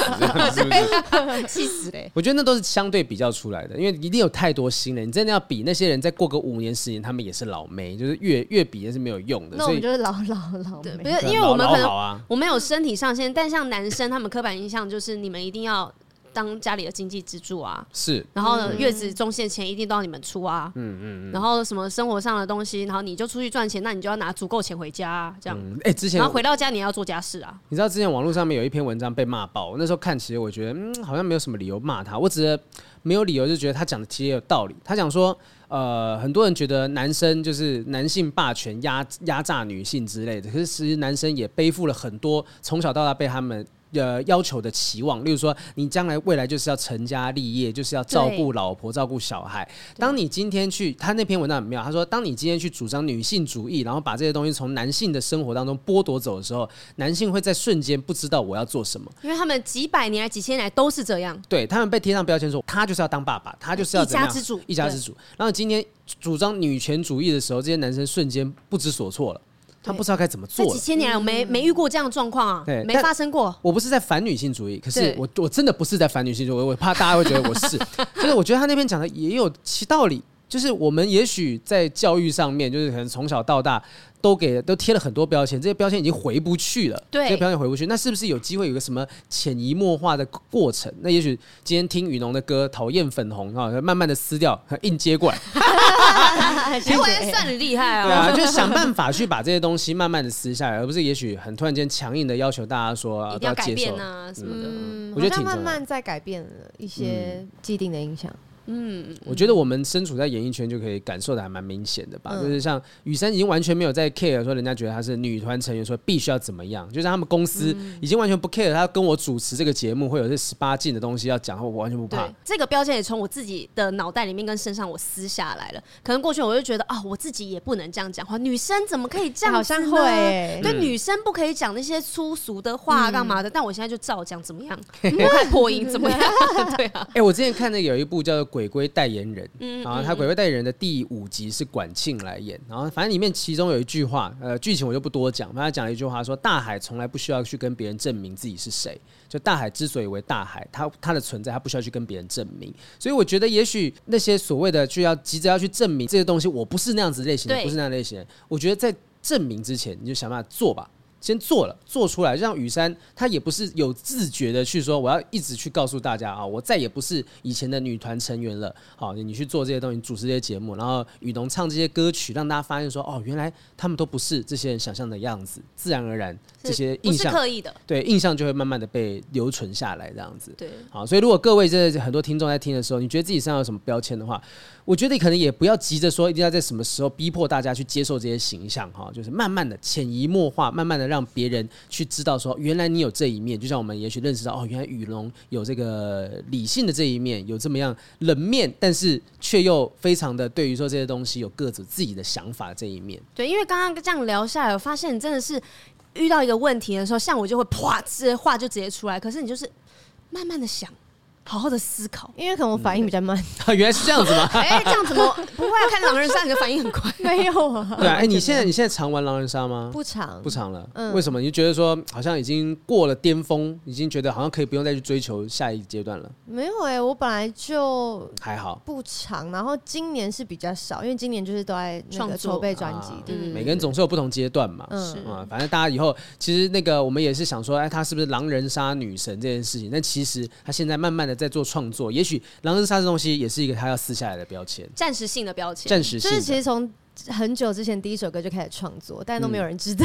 气死嘞！我觉得那都是相对比较出来的，因为一定有太多新人，你真的要比那些人再过个五年、十年，他们也是老妹，就是越越比也是没有用的。那我们就是老 老老妹，不是因为我们可能我们有身体上限，但像男生他们刻板印象就是你们一定要。当家里的经济支柱啊，是，然后呢，月子中线钱一定都要你们出啊，嗯嗯，然后什么生活上的东西，然后你就出去赚钱，那你就要拿足够钱回家，啊，这样，哎，之前然后回到家你要做家事啊。你知道之前网络上面有一篇文章被骂爆，那时候看其实我觉得，嗯，好像没有什么理由骂他，我只是没有理由就觉得他讲的其实也有道理。他讲说，呃，很多人觉得男生就是男性霸权压压榨女性之类的，可是其实男生也背负了很多从小到大被他们。呃，要求的期望，例如说，你将来未来就是要成家立业，就是要照顾老婆、照顾小孩。当你今天去，他那篇文章很妙，他说，当你今天去主张女性主义，然后把这些东西从男性的生活当中剥夺走的时候，男性会在瞬间不知道我要做什么，因为他们几百年来、几千年来都是这样。对，他们被贴上标签说，他就是要当爸爸，他就是要，一家之主，一家之主。然后今天主张女权主义的时候，这些男生瞬间不知所措了。他不知道该怎么做。这几千年来，我没没遇过这样的状况啊，对，没发生过。我不是在反女性主义，可是我我真的不是在反女性主义，我怕大家会觉得我是。就是我觉得他那边讲的也有其道理，就是我们也许在教育上面，就是可能从小到大都给都贴了很多标签，这些标签已经回不去了。对，这些标签回不去，那是不是有机会有个什么潜移默化的过程？那也许今天听雨农的歌，讨厌粉红啊，慢慢的撕掉，硬接过来。其实我也算很厉害啊。对啊，就想办法去把这些东西慢慢的撕下来，而不是也许很突然间强硬的要求大家说要改变啊什么的。嗯，我觉得挺慢慢在改变了一些既定的印象。嗯，我觉得我们身处在演艺圈就可以感受的还蛮明显的吧，嗯、就是像雨珊已经完全没有在 care 说人家觉得她是女团成员说必须要怎么样，就是他们公司已经完全不 care 她跟我主持这个节目会有这十八禁的东西要讲，我完全不怕。这个标签也从我自己的脑袋里面跟身上我撕下来了。可能过去我就觉得啊、哦，我自己也不能这样讲话，女生怎么可以这样？好像会、欸，对，女生不可以讲那些粗俗的话干嘛的？嗯、但我现在就照讲，怎么样？不看破音怎么样？对啊。哎、欸，我之前看那个有一部叫做《鬼鬼代言人》。嗯，然后他《鬼鬼代言人》的第五集是管庆来演，然后反正里面其中有一句话，呃，剧情我就不多讲，反正他讲了一句话说，大海从来不需要去跟别人证明自己是谁，就大海之所以为大海，它它的存在，它不需要去跟别人证明，所以我觉得也许那些所谓的就要急着要去证明这些东西，我不是那样子类型的，不是那样类型的，我觉得在证明之前，你就想办法做吧。先做了，做出来，让雨山她也不是有自觉的去说，我要一直去告诉大家啊，我再也不是以前的女团成员了。好，你去做这些东西，主持这些节目，然后雨农唱这些歌曲，让大家发现说，哦，原来他们都不是这些人想象的样子，自然而然这些印象，刻意的，对，印象就会慢慢的被留存下来，这样子。对，好，所以如果各位真的很多听众在听的时候，你觉得自己身上有什么标签的话，我觉得你可能也不要急着说一定要在什么时候逼迫大家去接受这些形象哈，就是慢慢的潜移默化，慢慢的让别人去知道说，原来你有这一面，就像我们也许认识到哦，原来雨龙有这个理性的这一面，有这么样冷面，但是却又非常的对于说这些东西有各自自己的想法这一面。对，因为刚刚这样聊下来，我发现你真的是遇到一个问题的时候，像我就会啪，这些话就直接出来，可是你就是慢慢的想。好好的思考，因为可能我反应比较慢。嗯、原来是这样子吗？哎、欸，这样怎么不会、啊？看狼人杀，你的反应很快。没有啊。对啊，哎、欸，你现在你现在常玩狼人杀吗？不常，不常了。嗯，为什么？你就觉得说好像已经过了巅峰，已经觉得好像可以不用再去追求下一阶段了？没有哎、欸，我本来就还好，不常。然后今年是比较少，因为今年就是都在那个筹备专辑，对对对。每个人总是有不同阶段嘛。嗯啊，反正大家以后其实那个我们也是想说，哎，他是不是狼人杀女神这件事情？但其实他现在慢慢的在做创作。也许狼人杀这东西也是一个他要撕下来的标签，暂时性的标签，暂时性。就是其实从很久之前第一首歌就开始创作，但都没有人知道。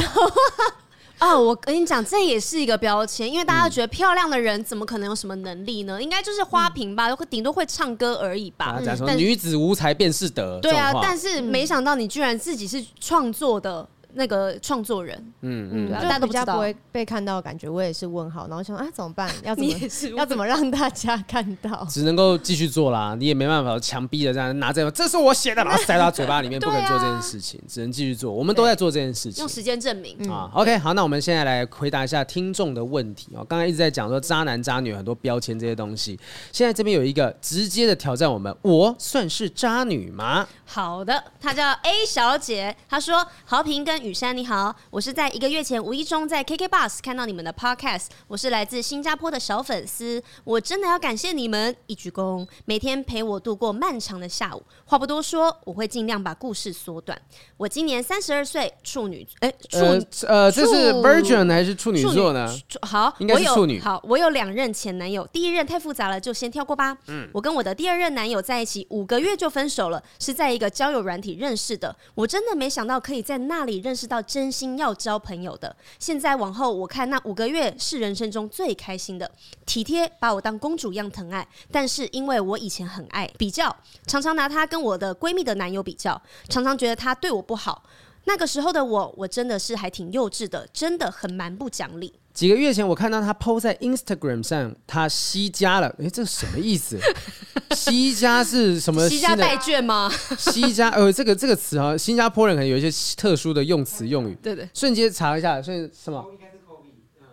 嗯、哦，我跟你讲，这也是一个标签，因为大家觉得漂亮的人怎么可能有什么能力呢？应该就是花瓶吧，会顶、嗯、多会唱歌而已吧。嗯、说女子无才便是德。对啊，但是没想到你居然自己是创作的。那个创作人，嗯嗯，大家都比较不会被看到，感觉我也是问号，然后想啊怎么办？要 怎么 要怎么让大家看到？只能够继续做啦，你也没办法强逼的这样拿这个，这是我写的，然后塞到嘴巴里面，不可能做这件事情，只能继续做。我们都在做这件事情，用时间证明啊。OK，好，那我们现在来回答一下听众的问题哦。刚才一直在讲说渣男渣女很多标签这些东西，现在这边有一个直接的挑战我们，我算是渣女吗？好的，她叫 A 小姐，她说好平跟雨珊你好。我是在一个月前无意中在 KK Bus 看到你们的 Podcast，我是来自新加坡的小粉丝，我真的要感谢你们一鞠躬，每天陪我度过漫长的下午。话不多说，我会尽量把故事缩短。我今年三十二岁，处女，哎、欸，处呃，呃，这是 Virgin 还是处女座呢？好，应该是处女。好，我有两任前男友，第一任太复杂了，就先跳过吧。嗯，我跟我的第二任男友在一起五个月就分手了，是在一个交友软体认识的。我真的没想到可以在那里认识到真心要交朋友的。现在往后，我看那五个月是人生中最开心的，体贴，把我当公主一样疼爱。但是因为我以前很爱比较，常常拿他跟我的闺蜜的男友比较，常常觉得他对我不好。那个时候的我，我真的是还挺幼稚的，真的很蛮不讲理。几个月前，我看到他 PO 在 Instagram 上，他西加了。哎，这是什么意思？西加是什么？西加代券吗？西加，呃，这个这个词啊，新加坡人可能有一些特殊的用词用语。对对。瞬间查一下，瞬什么？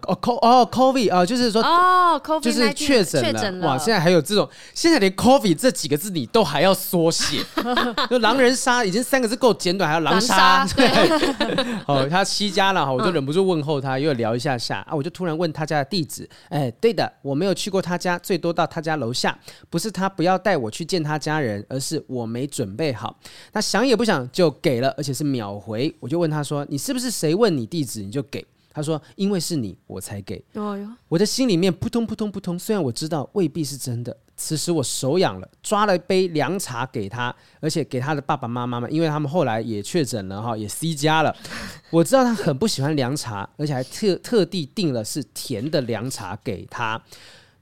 哦，co 哦，COVID 啊，就是说哦，COVID 就是确诊了，了哇！现在还有这种，现在连 COVID 这几个字你都还要缩写，就狼人杀已经三个字够简短，还要狼杀，对。哦，他七家了哈，我就忍不住问候他，又聊一下下啊，我就突然问他家的地址，哎，对的，我没有去过他家，最多到他家楼下，不是他不要带我去见他家人，而是我没准备好。那想也不想就给了，而且是秒回，我就问他说，你是不是谁问你地址你就给？他说：“因为是你，我才给。哦”我的心里面扑通扑通扑通。虽然我知道未必是真的，此时我手痒了，抓了一杯凉茶给他，而且给他的爸爸妈妈们，因为他们后来也确诊了哈，也 C 加了。我知道他很不喜欢凉茶，而且还特特地订了是甜的凉茶给他。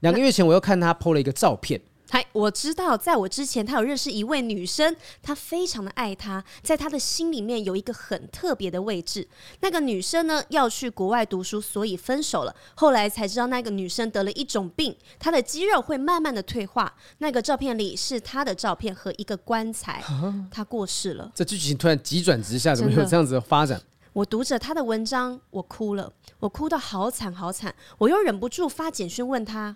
两个月前，我又看他 PO 了一个照片。嗨，我知道，在我之前，他有认识一位女生，他非常的爱她，在他的心里面有一个很特别的位置。那个女生呢，要去国外读书，所以分手了。后来才知道，那个女生得了一种病，她的肌肉会慢慢的退化。那个照片里是她的照片和一个棺材，她过世了。这剧情突然急转直下，怎么有这样子的发展？我读着他的文章，我哭了，我哭到好惨好惨，我又忍不住发简讯问他：“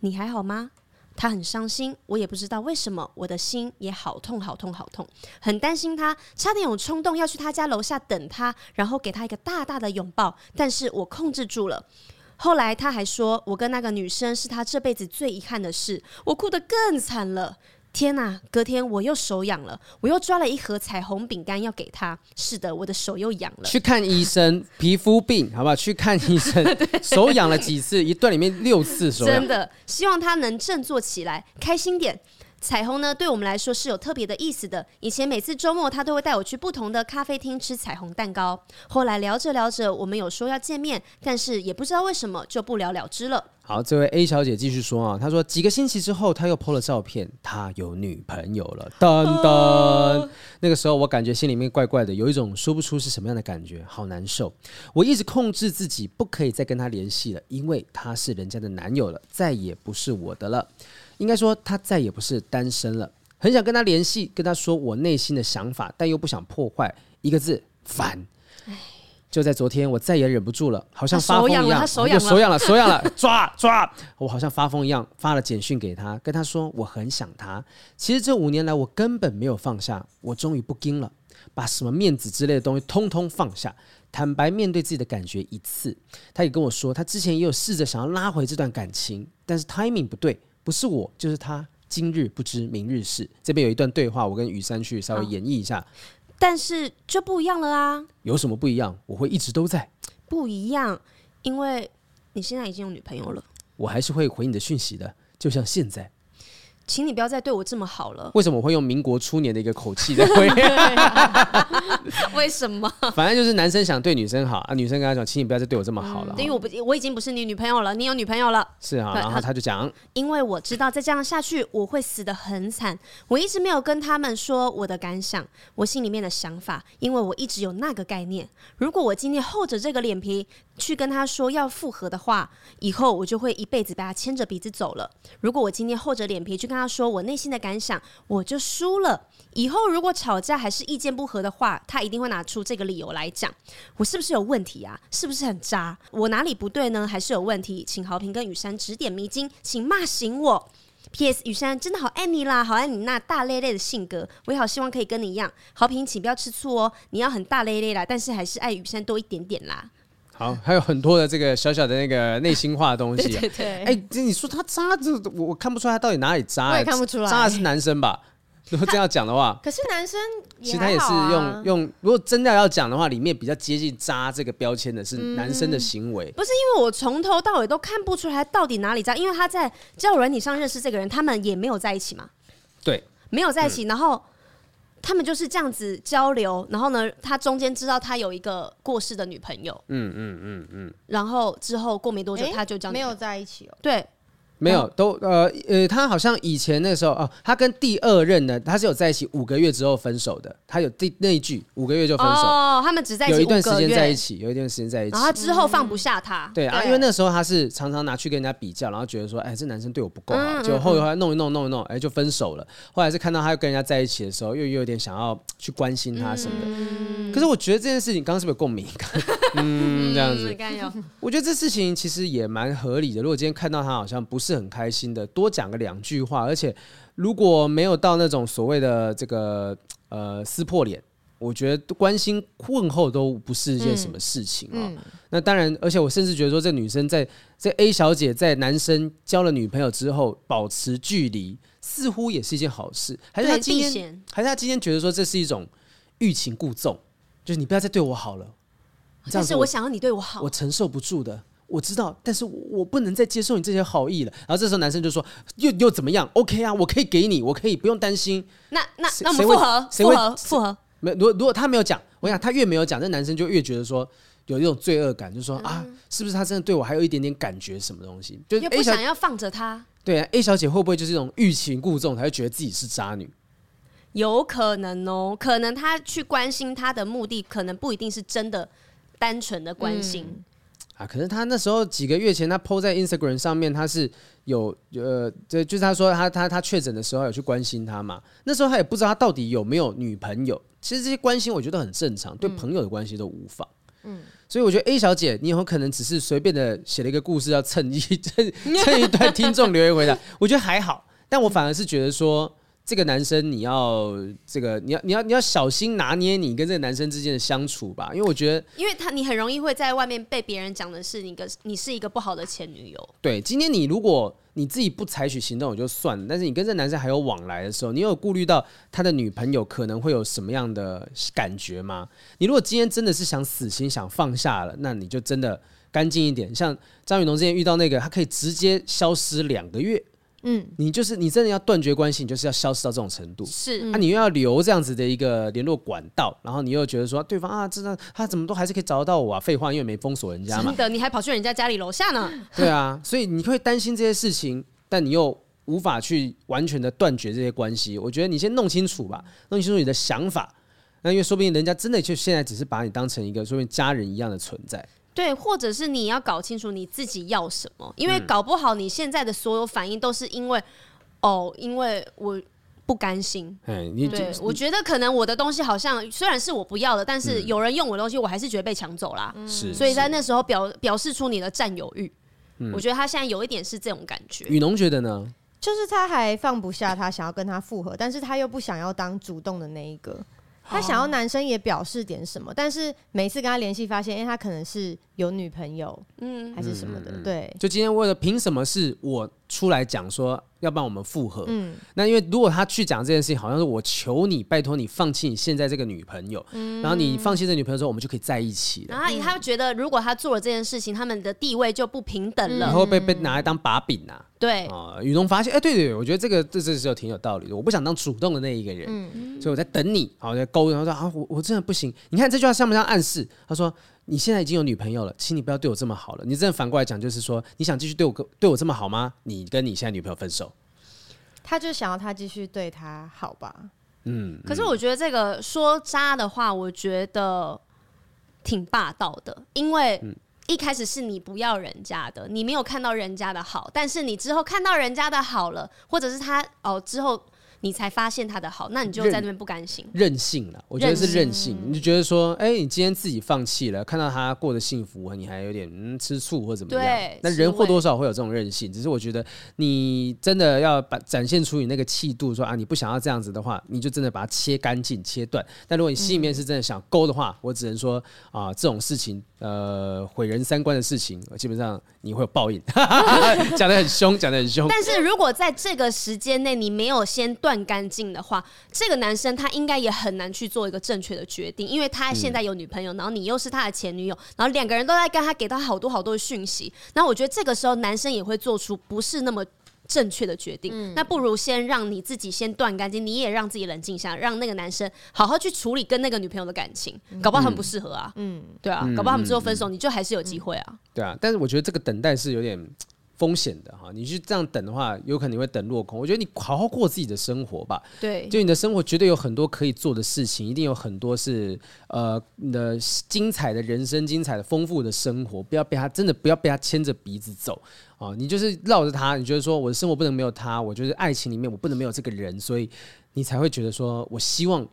你还好吗？”他很伤心，我也不知道为什么，我的心也好痛好痛好痛，很担心他，差点有冲动要去他家楼下等他，然后给他一个大大的拥抱，但是我控制住了。后来他还说，我跟那个女生是他这辈子最遗憾的事，我哭得更惨了。天呐！隔天我又手痒了，我又抓了一盒彩虹饼干要给他。是的，我的手又痒了。去看医生，皮肤病，好不好？去看医生。手痒了几次？一段里面六次手痒。真的，希望他能振作起来，开心点。彩虹呢，对我们来说是有特别的意思的。以前每次周末，他都会带我去不同的咖啡厅吃彩虹蛋糕。后来聊着聊着，我们有说要见面，但是也不知道为什么就不了了之了。好，这位 A 小姐继续说啊，她说几个星期之后，她又 PO 了照片，她有女朋友了。噔噔，呃、那个时候我感觉心里面怪怪的，有一种说不出是什么样的感觉，好难受。我一直控制自己不可以再跟她联系了，因为她是人家的男友了，再也不是我的了。应该说，他再也不是单身了。很想跟他联系，跟他说我内心的想法，但又不想破坏。一个字，烦。就在昨天，我再也忍不住了，好像发疯一样，手痒了，手痒了，手痒了，抓抓！我好像发疯一样，发了简讯给他，跟他说我很想他。其实这五年来，我根本没有放下。我终于不惊了，把什么面子之类的东西通通放下，坦白面对自己的感觉一次。他也跟我说，他之前也有试着想要拉回这段感情，但是 timing 不对。不是我，就是他。今日不知明日事，这边有一段对话，我跟雨珊去稍微演绎一下。但是就不一样了啊！有什么不一样？我会一直都在。不一样，因为你现在已经有女朋友了。我还是会回你的讯息的，就像现在。请你不要再对我这么好了。为什么我会用民国初年的一个口气在 回？为什么？反正就是男生想对女生好啊，女生跟他讲，请你不要再对我这么好了。因为我不，我已经不是你女朋友了，你有女朋友了。是啊，然后他就讲，因为我知道再这样下去我会死的很惨。我一直没有跟他们说我的感想，我心里面的想法，因为我一直有那个概念，如果我今天厚着这个脸皮去跟他说要复合的话，以后我就会一辈子被他牵着鼻子走了。如果我今天厚着脸皮去跟他。他说我内心的感想，我就输了。以后如果吵架还是意见不合的话，他一定会拿出这个理由来讲。我是不是有问题啊？是不是很渣？我哪里不对呢？还是有问题？请豪平跟雨珊指点迷津，请骂醒我。P.S. 雨珊真的好爱你啦，好爱你那大咧咧的性格，我也好希望可以跟你一样。豪平，请不要吃醋哦，你要很大咧咧啦，但是还是爱雨珊多一点点啦。好，还有很多的这个小小的那个内心话的东西、啊。对对对。哎、欸，你说他渣，这我我看不出来他到底哪里渣。我也看不出来。渣的是男生吧？如果这样讲的话。可是男生、啊，其实他也是用用。如果真的要讲的话，里面比较接近渣这个标签的是男生的行为。嗯、不是因为我从头到尾都看不出来到底哪里渣，因为他在交友软体上认识这个人，他们也没有在一起嘛。对。没有在一起，嗯、然后。他们就是这样子交流，然后呢，他中间知道他有一个过世的女朋友，嗯嗯嗯嗯，然后之后过没多久他就这样、欸、没有在一起哦，对，没有，都呃呃，他好像以前那时候哦，他跟第二任呢，他是有在一起五个月之后分手的。他有第那一句五个月就分手哦，他们只在一起有一段时间在一起，有一段时间在一起。然后他之后放不下他，嗯、对啊，因为那时候他是常常拿去跟人家比较，然后觉得说，哎，这男生对我不够好，就后来弄一弄弄一弄，哎，就分手了。后来是看到他又跟人家在一起的时候，又又有点想要去关心他什么的。嗯、可是我觉得这件事情刚刚是不是有共鸣？嗯，这样子，我觉得这事情其实也蛮合理的。如果今天看到他好像不是很开心的，多讲个两句话，而且如果没有到那种所谓的这个呃撕破脸，我觉得关心问候都不是一件什么事情啊、嗯嗯。那当然，而且我甚至觉得说，这女生在这 A 小姐在男生交了女朋友之后保持距离，似乎也是一件好事。还是她今天，还是她今天觉得说这是一种欲擒故纵，就是你不要再对我好了。但是我想要你对我好，我承受不住的。我知道，但是我我不能再接受你这些好意了。然后这时候男生就说：“又又怎么样？OK 啊，我可以给你，我可以不用担心。那”那那那我们复合，复合，复合。没，如果如果他没有讲，我想他越没有讲，这男生就越觉得说有一种罪恶感，就说、嗯、啊，是不是他真的对我还有一点点感觉，什么东西？就 A 又不想要放着他。对啊，A 小姐会不会就是一种欲擒故纵，才会觉得自己是渣女？有可能哦，可能他去关心他的目的，可能不一定是真的单纯的关心。嗯啊，可是他那时候几个月前，他 po 在 Instagram 上面，他是有呃，这就是他说他他他确诊的时候有去关心他嘛。那时候他也不知道他到底有没有女朋友。其实这些关心我觉得很正常，对朋友的关系都无妨。嗯，所以我觉得 A 小姐，你有可能只是随便的写了一个故事，要蹭一蹭蹭一段听众留言回答，我觉得还好。但我反而是觉得说。这个男生，你要这个，你要你要你要小心拿捏你跟这个男生之间的相处吧，因为我觉得，因为他你很容易会在外面被别人讲的是你个你是一个不好的前女友。对，今天你如果你自己不采取行动，我就算了。但是你跟这男生还有往来的时候，你有顾虑到他的女朋友可能会有什么样的感觉吗？你如果今天真的是想死心想放下了，那你就真的干净一点。像张雨农之前遇到那个，他可以直接消失两个月。嗯，你就是你真的要断绝关系，你就是要消失到这种程度。是，那、啊、你又要留这样子的一个联络管道，然后你又觉得说对方啊，真的他怎么都还是可以找得到我啊？废话，因为没封锁人家嘛。真的，你还跑去人家家里楼下呢？对啊，所以你会担心这些事情，但你又无法去完全的断绝这些关系。我觉得你先弄清楚吧，弄清楚你的想法。那因为说不定人家真的就现在只是把你当成一个说不定家人一样的存在。对，或者是你要搞清楚你自己要什么，因为搞不好你现在的所有反应都是因为。哦，因为我不甘心。哎，你对，我觉得可能我的东西好像虽然是我不要的，但是有人用我的东西，我还是觉得被抢走啦。是，所以在那时候表表示出你的占有欲。嗯，我觉得他现在有一点是这种感觉。雨农觉得呢？就是他还放不下他，想要跟他复合，但是他又不想要当主动的那一个。他想要男生也表示点什么，但是每次跟他联系，发现，哎，他可能是有女朋友，嗯，还是什么的。对，就今天为了凭什么是我出来讲说？要帮我们复合。嗯，那因为如果他去讲这件事情，好像是我求你，拜托你放弃你现在这个女朋友，嗯，然后你放弃这女朋友之后，我们就可以在一起了。然后他觉得，如果他做了这件事情，他们的地位就不平等了，然后被被拿来当把柄啊。对啊，雨农发现，哎，对对对，我觉得这个这这是有挺有道理的。我不想当主动的那一个人，嗯，所以我在等你，好，在勾，然后说啊，我我真的不行。你看这句话像不像暗示？他说。你现在已经有女朋友了，请你不要对我这么好了。你真的反过来讲，就是说你想继续对我对我这么好吗？你跟你现在女朋友分手，他就想要他继续对他好吧？嗯。可是我觉得这个说渣的话，我觉得挺霸道的，因为一开始是你不要人家的，你没有看到人家的好，但是你之后看到人家的好了，或者是他哦之后。你才发现他的好，那你就在那边不甘心。任性了，我觉得是任性。你就觉得说，哎、欸，你今天自己放弃了，看到他过得幸福，你还有点嗯吃醋或怎么样？对，那人或多少会有这种任性。只是我觉得，你真的要把展现出你那个气度，说啊，你不想要这样子的话，你就真的把它切干净、切断。但如果你心里面是真的想勾的话，嗯、我只能说啊，这种事情，呃，毁人三观的事情，基本上你会有报应。讲的很凶，讲的很凶。但是如果在这个时间内，你没有先断。干净的话，这个男生他应该也很难去做一个正确的决定，因为他现在有女朋友，然后你又是他的前女友，然后两个人都在跟他给他好多好多的讯息，然后我觉得这个时候男生也会做出不是那么正确的决定。嗯，那不如先让你自己先断干净，你也让自己冷静下，让那个男生好好去处理跟那个女朋友的感情，搞不好他们不适合啊。嗯，对啊，搞不好他们之后分手，你就还是有机会啊。对啊，但是我觉得这个等待是有点。风险的哈。你去这样等的话，有可能你会等落空。我觉得你好好过自己的生活吧。对，就你的生活绝对有很多可以做的事情，一定有很多是呃你的精彩的人生、精彩的丰富的生活。不要被他真的不要被他牵着鼻子走啊！你就是绕着他，你觉得说我的生活不能没有他，我觉得爱情里面我不能没有这个人，所以你才会觉得说我希望。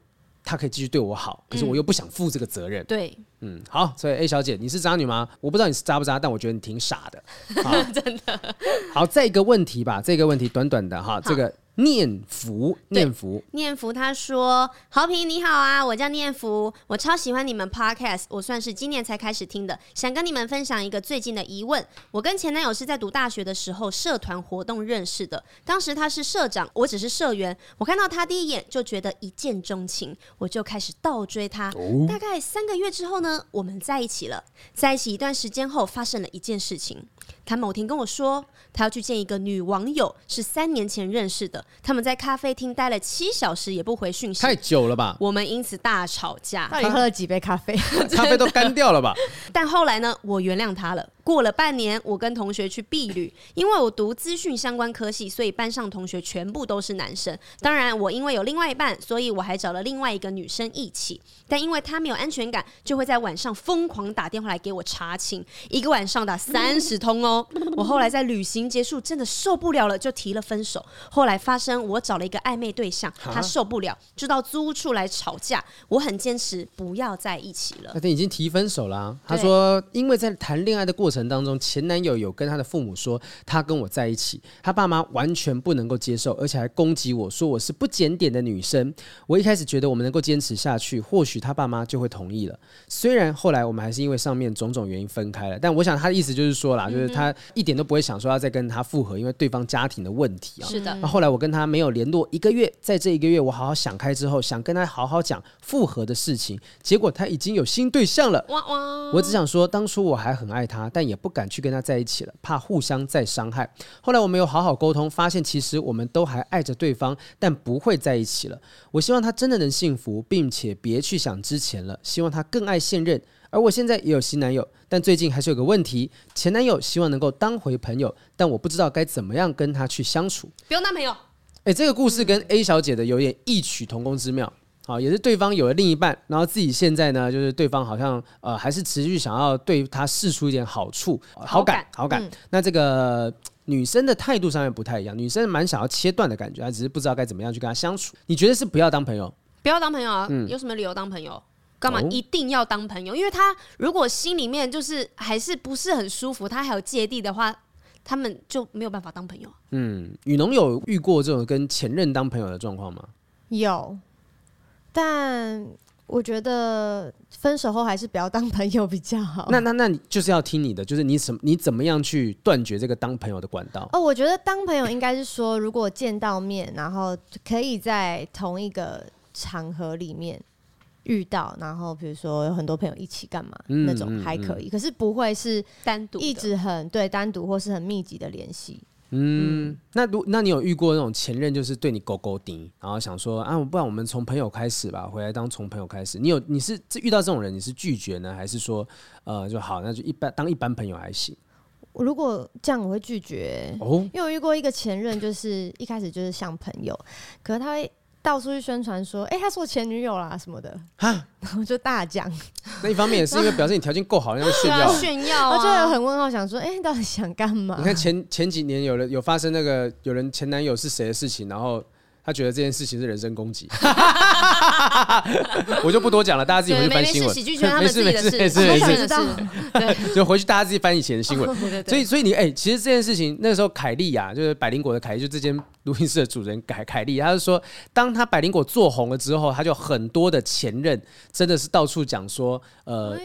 他可以继续对我好，可是我又不想负这个责任。嗯、对，嗯，好，所以 A 小姐，你是渣女吗？我不知道你是渣不渣，但我觉得你挺傻的，真的。好，再一个问题吧，这个问题短短的哈，这个。念福，念福，念福。他说：“豪平你好啊，我叫念福，我超喜欢你们 podcast，我算是今年才开始听的，想跟你们分享一个最近的疑问。我跟前男友是在读大学的时候社团活动认识的，当时他是社长，我只是社员。我看到他第一眼就觉得一见钟情，我就开始倒追他。大概三个月之后呢，我们在一起了。在一起一段时间后，发生了一件事情。他某天跟我说，他要去见一个女网友，是三年前认识的。”他们在咖啡厅待了七小时也不回讯息，太久了吧？我们因此大吵架。到底喝了几杯咖啡？咖啡都干掉了吧？但后来呢，我原谅他了。过了半年，我跟同学去避旅，因为我读资讯相关科系，所以班上同学全部都是男生。当然，我因为有另外一半，所以我还找了另外一个女生一起。但因为她没有安全感，就会在晚上疯狂打电话来给我查寝，一个晚上打三十通哦。我后来在旅行结束，真的受不了了，就提了分手。后来发生，我找了一个暧昧对象，他受不了，就到租屋处来吵架。我很坚持不要在一起了。他已经提分手了啊。他说，因为在谈恋爱的过程。当中，前男友有跟他的父母说他跟我在一起，他爸妈完全不能够接受，而且还攻击我说我是不检点的女生。我一开始觉得我们能够坚持下去，或许他爸妈就会同意了。虽然后来我们还是因为上面种种原因分开了，但我想他的意思就是说啦，就是他一点都不会想说要再跟他复合，因为对方家庭的问题啊。是的。那后来我跟他没有联络一个月，在这一个月我好好想开之后，想跟他好好讲复合的事情，结果他已经有新对象了。哇哇！我只想说，当初我还很爱他，但也不敢去跟他在一起了，怕互相再伤害。后来我们有好好沟通，发现其实我们都还爱着对方，但不会在一起了。我希望他真的能幸福，并且别去想之前了。希望他更爱现任，而我现在也有新男友，但最近还是有个问题：前男友希望能够当回朋友，但我不知道该怎么样跟他去相处。不用当朋友。诶，这个故事跟 A 小姐的有点异曲同工之妙。好，也是对方有了另一半，然后自己现在呢，就是对方好像呃还是持续想要对他试出一点好处、好感、好感。嗯、那这个女生的态度上面不太一样，女生蛮想要切断的感觉，她只是不知道该怎么样去跟他相处。你觉得是不要当朋友？不要当朋友啊？嗯、有什么理由当朋友？干嘛一定要当朋友？因为他如果心里面就是还是不是很舒服，他还有芥蒂的话，他们就没有办法当朋友。嗯，雨农有遇过这种跟前任当朋友的状况吗？有。但我觉得分手后还是不要当朋友比较好。那那那你就是要听你的，就是你什么你怎么样去断绝这个当朋友的管道？哦，我觉得当朋友应该是说，如果见到面，然后可以在同一个场合里面遇到，然后比如说有很多朋友一起干嘛，嗯，那种还可以。嗯，可是不会是单独一直很对单独或是很密集的联系。嗯，那如那你有遇过那种前任，就是对你勾勾顶，然后想说啊，不然我们从朋友开始吧，回来当从朋友开始。你有你是遇到这种人，你是拒绝呢，还是说呃就好，那就一般当一般朋友还行？如果这样，我会拒绝哦，因为我遇过一个前任，就是一开始就是像朋友，可是他会。到处去宣传说，哎、欸，他是我前女友啦什么的，哈，然后就大讲。那一方面也是因为表示你条件够好，然后炫耀 炫耀，我就很问号，想说，哎、欸，到底想干嘛？你看前前几年有人有发生那个有人前男友是谁的事情，然后。他觉得这件事情是人身攻击，我就不多讲了，大家自己回去翻新闻。喜剧圈 他们自己的事，没事没事没事。对，就回去大家自己翻以前的新闻。所以所以你哎、欸，其实这件事情那个时候凯莉呀，就是百灵果的凯莉，就这间录音室的主人凯凯莉，他就说，当他百灵果做红了之后，他就很多的前任真的是到处讲说，呃。哎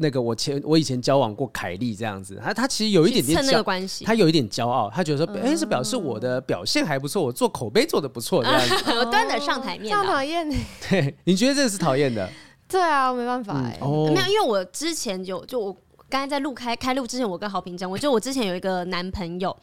那个我前我以前交往过凯莉这样子，他他其实有一点点骄，他有一点骄傲，他觉得说，哎、欸，是表示我的表现还不错，我做口碑做的不错这样子，我端得上台面，讨厌。对，你觉得这个是讨厌的？对啊，没办法哎、欸，嗯哦、没有，因为我之前有就我刚才在录开开录之前，我跟豪平讲，我就我之前有一个男朋友，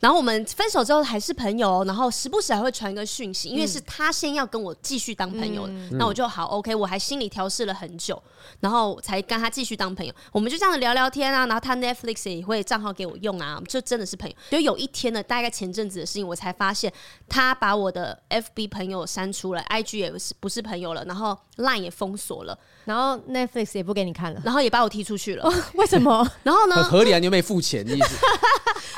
然后我们分手之后还是朋友，然后时不时还会传一个讯息，因为是他先要跟我继续当朋友的，嗯、那我就好 OK，我还心里调试了很久，然后才跟他继续当朋友。我们就这样聊聊天啊，然后他 Netflix 也会账号给我用啊，就真的是朋友。就有一天呢，大概前阵子的事情，我才发现他把我的 FB 朋友删除了，IG 也不是不是朋友了，然后 Line 也封锁了，然后 Netflix 也不给你看了，然后也把我踢出去了。为什么？然后呢？很合理啊，你又没付钱的意思？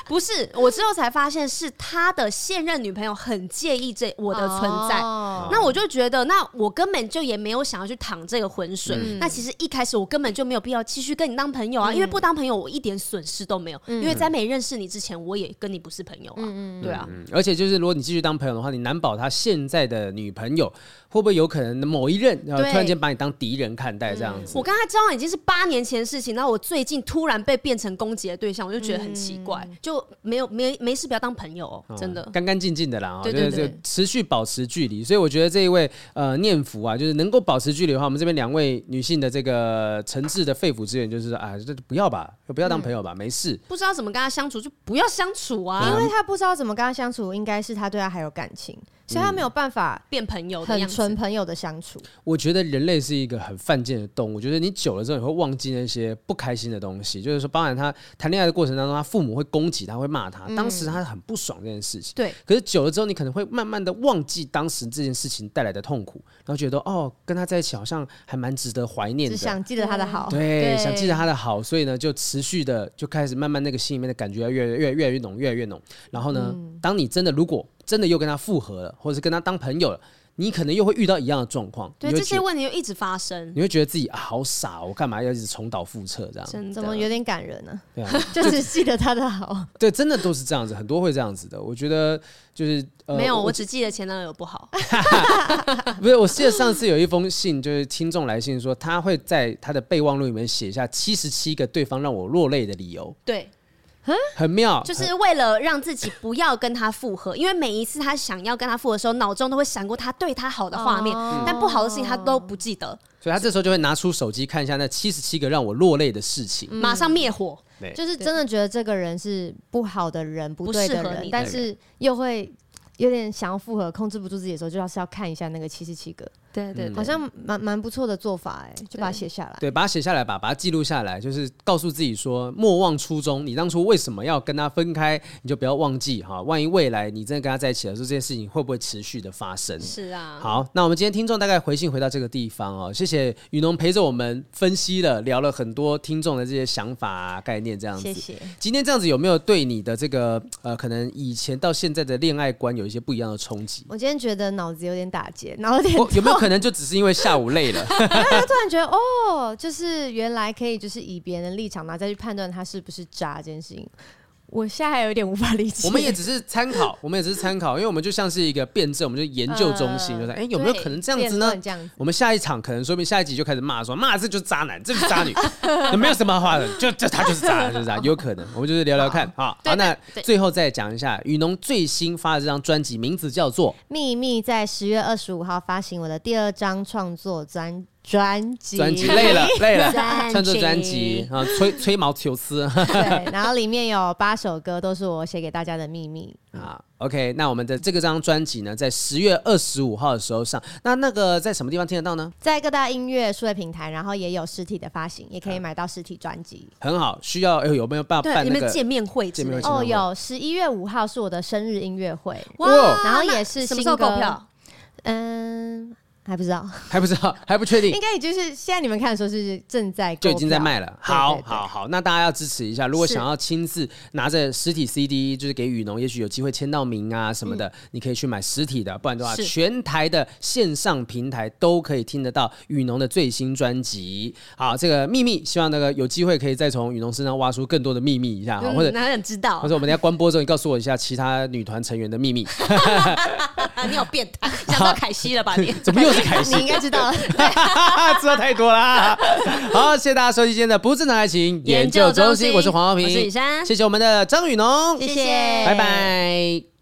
不是，我之后才发现是他的现任女朋友很介意这我的存在。Oh. 那我就觉得，那我根本就也没有想要去淌这个浑水。嗯、那其实一开始我根本就没有必要继续跟你当朋友啊，嗯、因为不当朋友我一点损失都没有。嗯、因为在没认识你之前，我也跟你不是朋友啊。嗯、对啊、嗯，而且就是如果你继续当朋友的话，你难保他现在的女朋友会不会有可能某一任然后突然间把你当敌人看待这样子？我跟他交往已经是八年前的事情，然后我最近突然被变成攻击的对象，我就觉得很奇怪，嗯、就没有没没事不要当朋友，哦，真的干干净净的啦，对对对，就持续保持距离。所以我觉得这一位呃念福啊，就是能够保持距离的话，我们这边两位女性的这个诚挚的肺腑之言就是说啊，这不要吧，不要当朋友吧，嗯、没事。不知道怎么跟他相处，就不要相处啊，因为他不知道怎么跟他相处，应该是他对他还有感情。所以他没有办法变朋友，很纯朋友的相处。我觉得人类是一个很犯贱的动物。我觉得你久了之后，你会忘记那些不开心的东西。就是说，包含他谈恋爱的过程当中，他父母会攻击他，会骂他，当时他很不爽这件事情。对。可是久了之后，你可能会慢慢的忘记当时这件事情带来的痛苦，然后觉得哦，跟他在一起好像还蛮值得怀念的。只想记得他的好。对，想记得他的好，所以呢，就持续的就开始慢慢那个心里面的感觉越越越来越浓，越来越浓。然后呢，当你真的如果真的又跟他复合了，或者是跟他当朋友了，你可能又会遇到一样的状况。对，这些问题又一直发生，你会觉得自己、啊、好傻，我干嘛要一直重蹈覆辙这样？真怎么有点感人呢、啊？对啊，就是记得他的好。对，真的都是这样子，很多会这样子的。我觉得就是、呃、没有，我只记得前男友不好。不是，我记得上次有一封信，就是听众来信说，他会在他的备忘录里面写下七十七个对方让我落泪的理由。对。很妙，就是为了让自己不要跟他复合，因为每一次他想要跟他复合的时候，脑中都会闪过他对他好的画面，哦、但不好的事情他都不记得，所以他这时候就会拿出手机看一下那七十七个让我落泪的事情，马上灭火，就是真的觉得这个人是不好的人，不对的人，但是又会有点想要复合，控制不住自己的时候，就要是要看一下那个七十七个。对对，好像蛮蛮不错的做法哎，就把它写下来。对，把它写下来吧，把它记录下来，就是告诉自己说，莫忘初衷。你当初为什么要跟他分开？你就不要忘记哈。万一未来你真的跟他在一起了，说这件事情会不会持续的发生？是啊。好，那我们今天听众大概回信回到这个地方哦，谢谢雨农陪着我们分析了，聊了很多听众的这些想法啊、概念这样子。谢谢。今天这样子有没有对你的这个呃，可能以前到现在的恋爱观有一些不一样的冲击？我今天觉得脑子有点打结，脑子有点。有没有可可能就只是因为？下午累了，他突然觉得哦，就是原来可以，就是以别人的立场，然后再去判断他是不是渣这件事情。我现在还有点无法理解。我们也只是参考，我们也只是参考，因为我们就像是一个辩证，我们就研究中心，就是哎、欸、有没有可能这样子呢？我们下一场可能说明下一集就开始骂说骂这就是渣男，这是渣女，没有什么话的，就就他就是渣，就是渣，有可能。我们就是聊聊看，好，好，那最后再讲一下，雨农最新发的这张专辑名字叫做《秘密》，在十月二十五号发行我的第二张创作专。专辑，专辑累了累了，创作专辑啊，吹吹毛求疵。对，然后里面有八首歌，都是我写给大家的秘密。啊，OK，那我们的这个张专辑呢，在十月二十五号的时候上。那那个在什么地方听得到呢？在各大音乐数位平台，然后也有实体的发行，也可以买到实体专辑。很好，需要有没有办法办那个见面会？见面会哦，有十一月五号是我的生日音乐会哇，然后也是新歌。购票？嗯。还不知道，还不知道，还不确定。应该也就是现在你们看的时候是正在就已经在卖了。好，好，好，那大家要支持一下。如果想要亲自拿着实体 CD，就是给雨农，也许有机会签到名啊什么的，嗯、你可以去买实体的。不然的话，全台的线上平台都可以听得到雨农的最新专辑。好，这个秘密，希望那个有机会可以再从雨农身上挖出更多的秘密一下，嗯、或者哪想知道？或者我们等下关播之后，你告诉我一下其他女团成员的秘密。你有变态，想到凯西了吧你？怎么又是凯西？你应该知道，知道太多了。好，谢谢大家收听今天的不正常爱情研究中心，我是黄浩平，我是李珊，谢谢我们的张雨农，谢谢，拜拜。